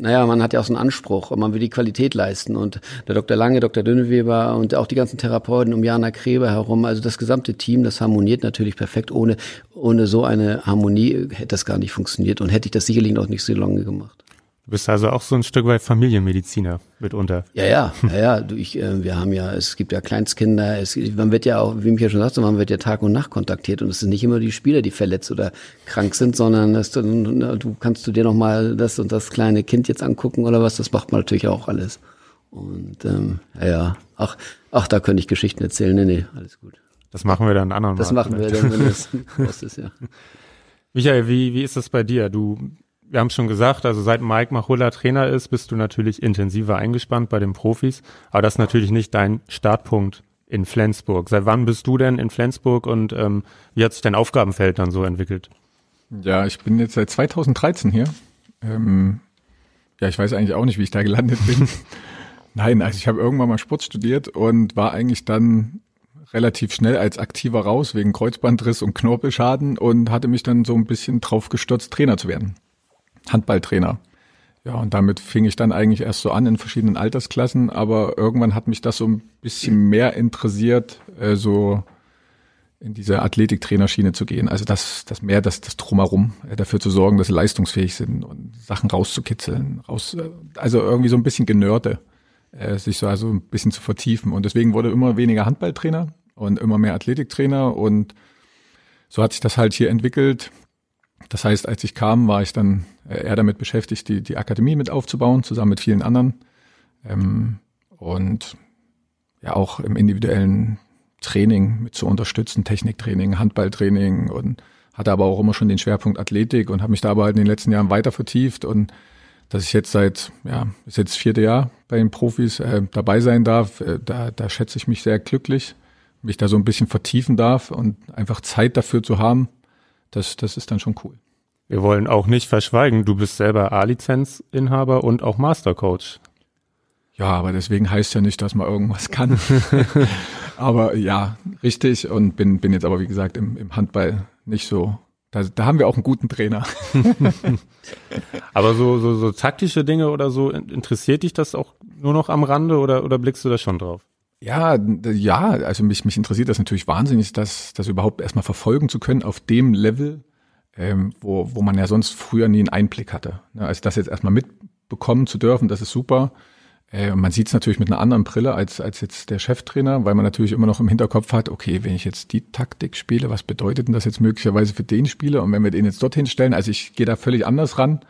naja, man hat ja auch so einen Anspruch und man will die Qualität leisten. Und der Dr. Lange, Dr. Dünneweber und auch die ganzen Therapeuten um Jana Kreber herum, also das gesamte Team, das harmoniert natürlich perfekt. Ohne, ohne so eine Harmonie hätte das gar nicht funktioniert und hätte ich das sicherlich noch nicht so lange gemacht. Du bist also auch so ein Stück weit Familienmediziner mitunter. Ja, ja, ja, ja. Du, ich, äh, wir haben ja, es gibt ja Kleinstkinder, es, man wird ja auch, wie Michael schon sagte, man wird ja Tag und Nacht kontaktiert und es sind nicht immer die Spieler, die verletzt oder krank sind, sondern das, du kannst du dir noch mal das und das kleine Kind jetzt angucken oder was, das macht man natürlich auch alles. Und ähm, ja, ja, ach, ach, da könnte ich Geschichten erzählen. Nee, nee, alles gut. Das machen wir dann anderen Das Mal machen wir dann, wenn es ist, ja. Michael, wie, wie ist das bei dir? Du wir haben schon gesagt, also seit Mike Machulla Trainer ist, bist du natürlich intensiver eingespannt bei den Profis, aber das ist natürlich nicht dein Startpunkt in Flensburg. Seit wann bist du denn in Flensburg und ähm, wie hat sich dein Aufgabenfeld dann so entwickelt? Ja, ich bin jetzt seit 2013 hier. Ähm, ja, ich weiß eigentlich auch nicht, wie ich da gelandet bin. Nein, also ich habe irgendwann mal Sport studiert und war eigentlich dann relativ schnell als Aktiver raus wegen Kreuzbandriss und Knorpelschaden und hatte mich dann so ein bisschen drauf gestürzt, Trainer zu werden. Handballtrainer. Ja, und damit fing ich dann eigentlich erst so an in verschiedenen Altersklassen, aber irgendwann hat mich das so ein bisschen mehr interessiert, äh, so in diese Athletiktrainerschiene zu gehen. Also das, das mehr das, das drumherum, äh, dafür zu sorgen, dass sie leistungsfähig sind und Sachen rauszukitzeln, raus, äh, also irgendwie so ein bisschen Genörte, äh, sich so also ein bisschen zu vertiefen. Und deswegen wurde immer weniger Handballtrainer und immer mehr Athletiktrainer und so hat sich das halt hier entwickelt. Das heißt, als ich kam, war ich dann äh, eher damit beschäftigt, die, die Akademie mit aufzubauen, zusammen mit vielen anderen. Ähm, und ja auch im individuellen Training mit zu unterstützen, Techniktraining, Handballtraining und hatte aber auch immer schon den Schwerpunkt Athletik und habe mich da aber halt in den letzten Jahren weiter vertieft und dass ich jetzt seit, ja, ist jetzt vierte Jahr bei den Profis äh, dabei sein darf, äh, da, da schätze ich mich sehr glücklich, mich da so ein bisschen vertiefen darf und einfach Zeit dafür zu haben, das, das ist dann schon cool. Wir wollen auch nicht verschweigen, du bist selber A-Lizenzinhaber und auch Mastercoach. Ja, aber deswegen heißt ja nicht, dass man irgendwas kann. aber ja, richtig und bin, bin jetzt aber wie gesagt im, im Handball nicht so. Da, da haben wir auch einen guten Trainer. aber so, so, so taktische Dinge oder so, interessiert dich das auch nur noch am Rande oder, oder blickst du da schon drauf? Ja, ja, also mich, mich interessiert das natürlich wahnsinnig, das, das überhaupt erstmal verfolgen zu können auf dem Level, ähm, wo, wo man ja sonst früher nie einen Einblick hatte. Ne, also das jetzt erstmal mitbekommen zu dürfen, das ist super. Äh, man sieht es natürlich mit einer anderen Brille als, als jetzt der Cheftrainer, weil man natürlich immer noch im Hinterkopf hat, okay, wenn ich jetzt die Taktik spiele, was bedeutet denn das jetzt möglicherweise für den Spieler? Und wenn wir den jetzt dorthin stellen, also ich gehe da völlig anders ran.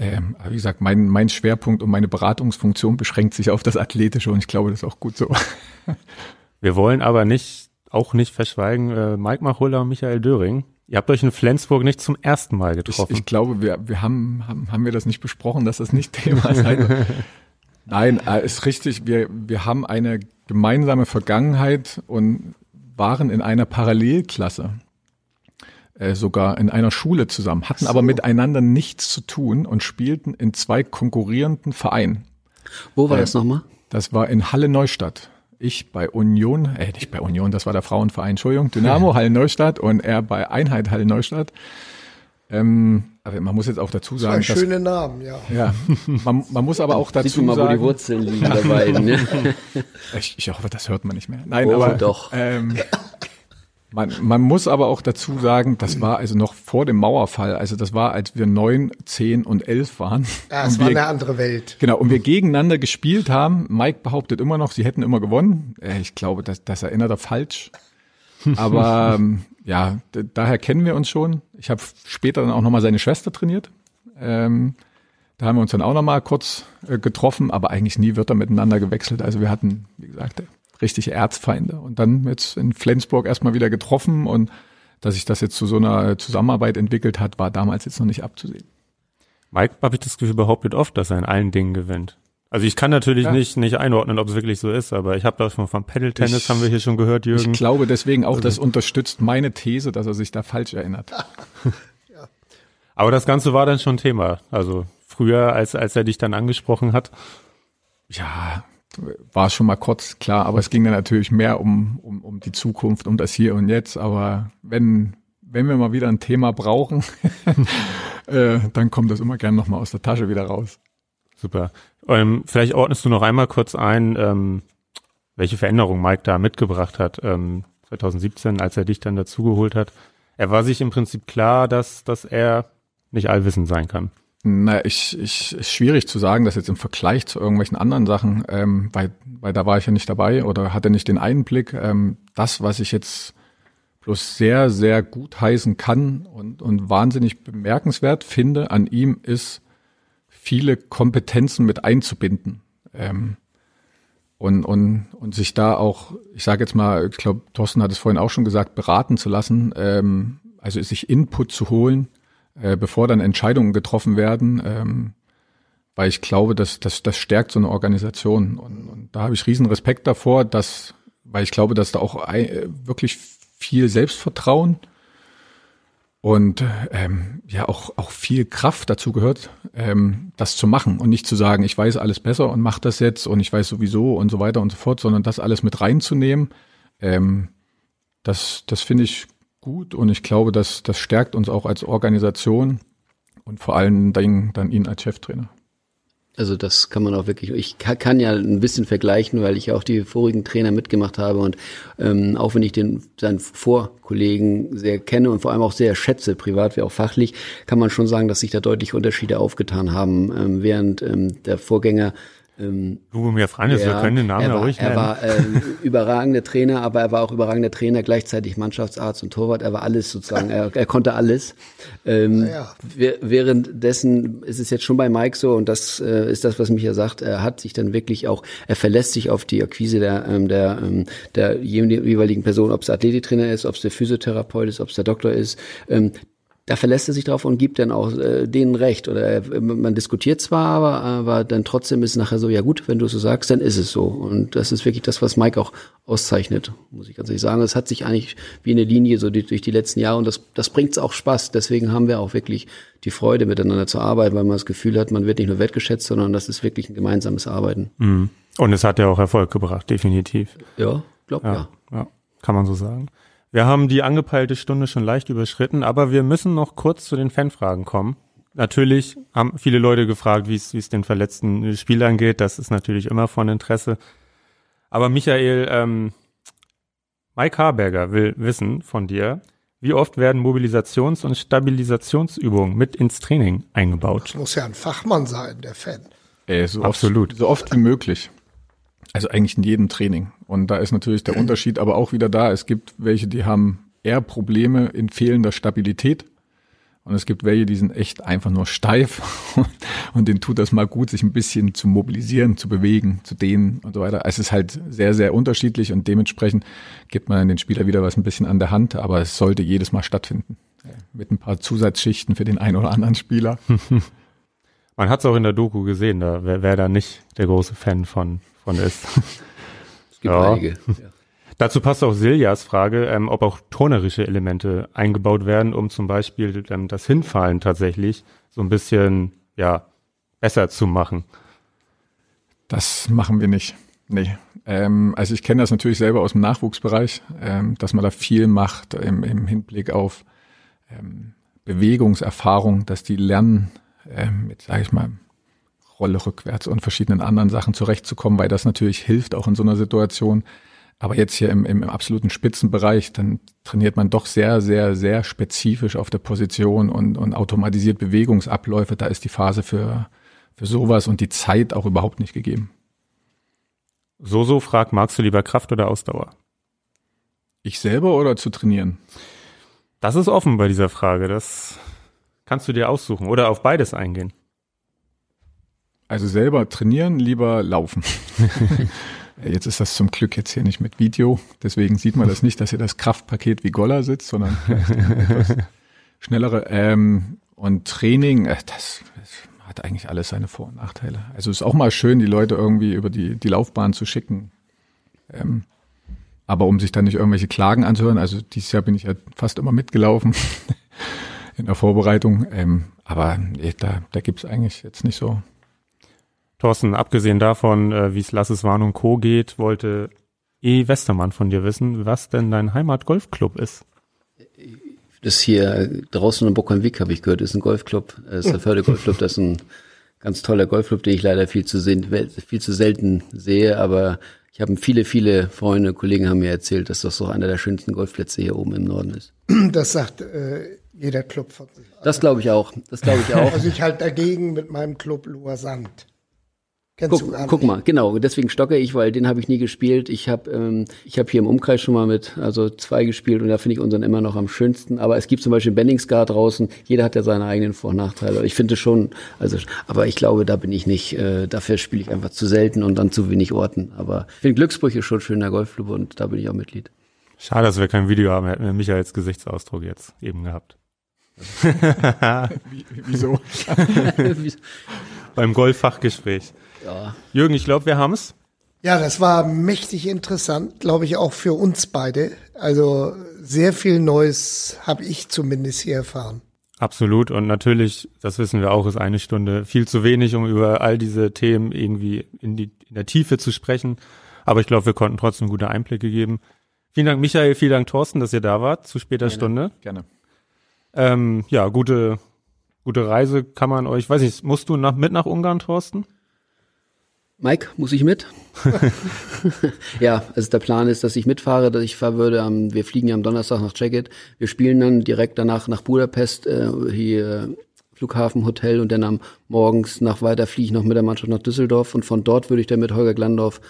Ähm, wie gesagt, mein, mein Schwerpunkt und meine Beratungsfunktion beschränkt sich auf das Athletische und ich glaube, das ist auch gut so. Wir wollen aber nicht, auch nicht verschweigen, äh, Mike Machulla und Michael Döring. Ihr habt euch in Flensburg nicht zum ersten Mal getroffen. Ich, ich glaube, wir, wir haben, haben, haben wir das nicht besprochen, dass das nicht Thema sein wird. Nein, äh, ist richtig. Wir, wir haben eine gemeinsame Vergangenheit und waren in einer Parallelklasse äh, sogar in einer Schule zusammen, hatten so. aber miteinander nichts zu tun und spielten in zwei konkurrierenden Vereinen. Wo war äh, das nochmal? Das war in Halle Neustadt. Ich bei Union, äh, nicht bei Union, das war der Frauenverein, Entschuldigung, Dynamo Halle Neustadt und er bei Einheit Halle Neustadt. Ähm, aber man muss jetzt auch dazu sagen, das schöne Namen, ja. Ja, man, man muss aber auch dazu Sieht mal, sagen, wo die Wurzeln liegen dabei. Ne? ich, ich hoffe, das hört man nicht mehr. Nein, oh, aber doch. Ähm, man, man muss aber auch dazu sagen, das war also noch vor dem Mauerfall. Also das war, als wir neun, zehn und elf waren. Ja, es war wir, eine andere Welt. Genau, und wir gegeneinander gespielt haben. Mike behauptet immer noch, sie hätten immer gewonnen. Äh, ich glaube, das, das erinnert er falsch. Aber ähm, ja, daher kennen wir uns schon. Ich habe später dann auch nochmal seine Schwester trainiert. Ähm, da haben wir uns dann auch nochmal kurz äh, getroffen, aber eigentlich nie wird er miteinander gewechselt. Also wir hatten, wie gesagt, richtige Erzfeinde. Und dann jetzt in Flensburg erstmal wieder getroffen und dass sich das jetzt zu so einer Zusammenarbeit entwickelt hat, war damals jetzt noch nicht abzusehen. Mike, habe ich das Gefühl, behauptet oft, dass er in allen Dingen gewinnt. Also ich kann natürlich ja. nicht, nicht einordnen, ob es wirklich so ist, aber ich habe das schon vom Pedal-Tennis, haben wir hier schon gehört, Jürgen. Ich glaube deswegen auch, das unterstützt meine These, dass er sich da falsch erinnert. ja. Aber das Ganze war dann schon Thema. Also früher, als, als er dich dann angesprochen hat. Ja, war schon mal kurz klar, aber es ging dann natürlich mehr um, um, um die Zukunft, um das Hier und Jetzt. Aber wenn, wenn wir mal wieder ein Thema brauchen, äh, dann kommt das immer gern nochmal aus der Tasche wieder raus. Super. Ähm, vielleicht ordnest du noch einmal kurz ein, ähm, welche Veränderung Mike da mitgebracht hat, ähm, 2017, als er dich dann dazugeholt hat. Er war sich im Prinzip klar, dass, dass er nicht allwissend sein kann. Na, ich, ich, ist schwierig zu sagen, dass jetzt im Vergleich zu irgendwelchen anderen Sachen, ähm, weil, weil da war ich ja nicht dabei oder hatte nicht den Einblick. Ähm, das, was ich jetzt bloß sehr, sehr gut heißen kann und, und wahnsinnig bemerkenswert finde an ihm, ist, viele Kompetenzen mit einzubinden. Ähm, und, und, und sich da auch, ich sage jetzt mal, ich glaube, Thorsten hat es vorhin auch schon gesagt, beraten zu lassen, ähm, also sich Input zu holen, äh, bevor dann Entscheidungen getroffen werden, ähm, weil ich glaube, dass das, das stärkt so eine Organisation. Und, und da habe ich riesen Respekt davor, dass, weil ich glaube, dass da auch ein, äh, wirklich viel Selbstvertrauen und ähm, ja auch auch viel Kraft dazu gehört, ähm, das zu machen und nicht zu sagen, ich weiß alles besser und mache das jetzt und ich weiß sowieso und so weiter und so fort, sondern das alles mit reinzunehmen, ähm, das das finde ich gut und ich glaube, dass das stärkt uns auch als Organisation und vor allen Dingen dann ihn als Cheftrainer. Also das kann man auch wirklich, ich kann, ja ein bisschen vergleichen, weil ich auch die vorigen Trainer mitgemacht habe und ähm, auch wenn ich den seinen Vorkollegen sehr kenne und vor allem auch sehr schätze, privat wie auch fachlich, kann man schon sagen, dass sich da deutliche Unterschiede aufgetan haben, ähm, während ähm, der Vorgänger ähm, Lubomir Franjes, wir können den Namen ja ruhig nennen. Er war äh, überragender Trainer, aber er war auch überragender Trainer, gleichzeitig Mannschaftsarzt und Torwart. Er war alles sozusagen, er, er konnte alles. Ähm, ja. Währenddessen ist es jetzt schon bei Mike so, und das äh, ist das, was mich ja sagt, er hat sich dann wirklich auch, er verlässt sich auf die Akquise der, ähm, der, ähm, der jeweiligen Person, ob es Athletiktrainer ist, ob es der Physiotherapeut ist, ob es der Doktor ist. Ähm, da verlässt er sich drauf und gibt dann auch äh, denen recht. Oder äh, man diskutiert zwar, aber, aber dann trotzdem ist es nachher so, ja gut, wenn du so sagst, dann ist es so. Und das ist wirklich das, was Mike auch auszeichnet, muss ich ganz ehrlich sagen. Es hat sich eigentlich wie eine Linie so die, durch die letzten Jahre und das, das bringt auch Spaß. Deswegen haben wir auch wirklich die Freude, miteinander zu arbeiten, weil man das Gefühl hat, man wird nicht nur wertgeschätzt, sondern das ist wirklich ein gemeinsames Arbeiten. Mhm. Und es hat ja auch Erfolg gebracht, definitiv. Ja, glaub ja. Ja, ja kann man so sagen. Wir haben die angepeilte Stunde schon leicht überschritten, aber wir müssen noch kurz zu den Fanfragen kommen. Natürlich haben viele Leute gefragt, wie es wie es den verletzten Spielern geht. Das ist natürlich immer von Interesse. Aber Michael, ähm, Mike Harberger will wissen von dir, wie oft werden Mobilisations- und Stabilisationsübungen mit ins Training eingebaut? Das muss ja ein Fachmann sein, der Fan. Äh, so Absolut. Oft, so oft wie möglich. Also eigentlich in jedem Training. Und da ist natürlich der Unterschied aber auch wieder da. Es gibt welche, die haben eher Probleme in fehlender Stabilität. Und es gibt welche, die sind echt einfach nur steif und denen tut das mal gut, sich ein bisschen zu mobilisieren, zu bewegen, zu dehnen und so weiter. Es ist halt sehr, sehr unterschiedlich und dementsprechend gibt man den Spieler wieder was ein bisschen an der Hand, aber es sollte jedes Mal stattfinden. Mit ein paar Zusatzschichten für den einen oder anderen Spieler. Man hat es auch in der Doku gesehen, da wer, wer da nicht der große Fan von von ist. Es gibt ja. einige. Ja. Dazu passt auch Siljas Frage, ähm, ob auch turnerische Elemente eingebaut werden, um zum Beispiel ähm, das Hinfallen tatsächlich so ein bisschen ja besser zu machen. Das machen wir nicht. Nee. Ähm, also ich kenne das natürlich selber aus dem Nachwuchsbereich, ähm, dass man da viel macht im, im Hinblick auf ähm, Bewegungserfahrung, dass die lernen, ähm, mit, sage ich mal, Rolle rückwärts und verschiedenen anderen Sachen zurechtzukommen, weil das natürlich hilft auch in so einer Situation. Aber jetzt hier im, im, im absoluten Spitzenbereich, dann trainiert man doch sehr, sehr, sehr spezifisch auf der Position und, und automatisiert Bewegungsabläufe. Da ist die Phase für, für sowas und die Zeit auch überhaupt nicht gegeben. So, so fragt, magst du lieber Kraft oder Ausdauer? Ich selber oder zu trainieren? Das ist offen bei dieser Frage. Das kannst du dir aussuchen oder auf beides eingehen. Also selber trainieren, lieber laufen. jetzt ist das zum Glück jetzt hier nicht mit Video, deswegen sieht man das nicht, dass hier das Kraftpaket wie Golla sitzt, sondern etwas schnellere. Ähm, und Training, äh, das, das hat eigentlich alles seine Vor- und Nachteile. Also ist auch mal schön, die Leute irgendwie über die, die Laufbahn zu schicken. Ähm, aber um sich dann nicht irgendwelche Klagen anzuhören, also dieses Jahr bin ich ja fast immer mitgelaufen in der Vorbereitung. Ähm, aber nee, da, da gibt's eigentlich jetzt nicht so Thorsten, abgesehen davon, äh, wie es Lasses Warn und Co. geht, wollte E. Westermann von dir wissen, was denn dein Heimat-Golfclub ist. Das hier draußen in Bockheimweg habe ich gehört, ist ein Golfclub, das ist der Förde Golfclub, das ist ein ganz toller Golfclub, den ich leider viel zu, sehen, viel zu selten sehe, aber ich habe viele, viele Freunde, Kollegen haben mir erzählt, dass das so einer der schönsten Golfplätze hier oben im Norden ist. Das sagt äh, jeder Club von sich. Das glaube ich auch. Das glaube ich auch. Also ich halte dagegen mit meinem Club Luasand. Kennst guck, guck mal, genau, deswegen stocke ich, weil den habe ich nie gespielt. Ich habe ähm, ich hab hier im Umkreis schon mal mit, also zwei gespielt und da finde ich unseren immer noch am schönsten. Aber es gibt zum Beispiel Benningsgar draußen, jeder hat ja seine eigenen Vor- und Nachteile. Ich finde schon, also, aber ich glaube, da bin ich nicht, äh, dafür spiele ich einfach zu selten und dann zu wenig Orten. Aber ich finde Glücksbrüche schon schöner Golfclub und da bin ich auch Mitglied. Schade, dass wir kein Video haben, hätten wir Michaels Gesichtsausdruck jetzt eben gehabt. Wieso? Beim Golffachgespräch. Ja. Jürgen, ich glaube, wir haben's. Ja, das war mächtig interessant, glaube ich, auch für uns beide. Also sehr viel Neues habe ich zumindest hier erfahren. Absolut. Und natürlich, das wissen wir auch, ist eine Stunde viel zu wenig, um über all diese Themen irgendwie in, die, in der Tiefe zu sprechen. Aber ich glaube, wir konnten trotzdem gute Einblicke geben. Vielen Dank, Michael, vielen Dank, Thorsten, dass ihr da wart zu später Gerne. Stunde. Gerne. Ähm, ja, gute, gute Reise kann man euch, weiß nicht, musst du nach, mit nach Ungarn, Thorsten? Mike, muss ich mit? ja, also der Plan ist, dass ich mitfahre, dass ich fahren würde. Am, wir fliegen ja am Donnerstag nach Jacket. Wir spielen dann direkt danach nach Budapest, äh, hier Flughafen, Hotel und dann am morgens nach weiter fliege ich noch mit der Mannschaft nach Düsseldorf und von dort würde ich dann mit Holger Glandorf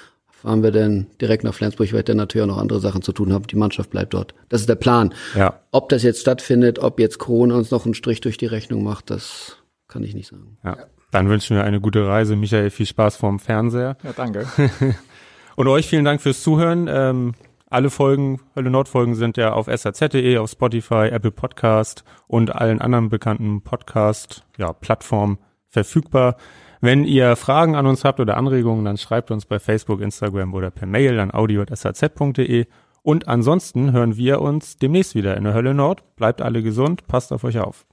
fahren wir dann direkt nach Flensburg, weil ich dann natürlich auch noch andere Sachen zu tun habe. Die Mannschaft bleibt dort. Das ist der Plan. Ja. Ob das jetzt stattfindet, ob jetzt Corona uns noch einen Strich durch die Rechnung macht, das kann ich nicht sagen. Ja. Dann wünschen wir eine gute Reise. Michael, viel Spaß vorm Fernseher. Ja, danke. Und euch vielen Dank fürs Zuhören. Ähm, alle Folgen, Hölle Nord Folgen sind ja auf saz.de, auf Spotify, Apple Podcast und allen anderen bekannten Podcast, ja, Plattformen verfügbar. Wenn ihr Fragen an uns habt oder Anregungen, dann schreibt uns bei Facebook, Instagram oder per Mail an audio.saz.de. Und ansonsten hören wir uns demnächst wieder in der Hölle Nord. Bleibt alle gesund, passt auf euch auf.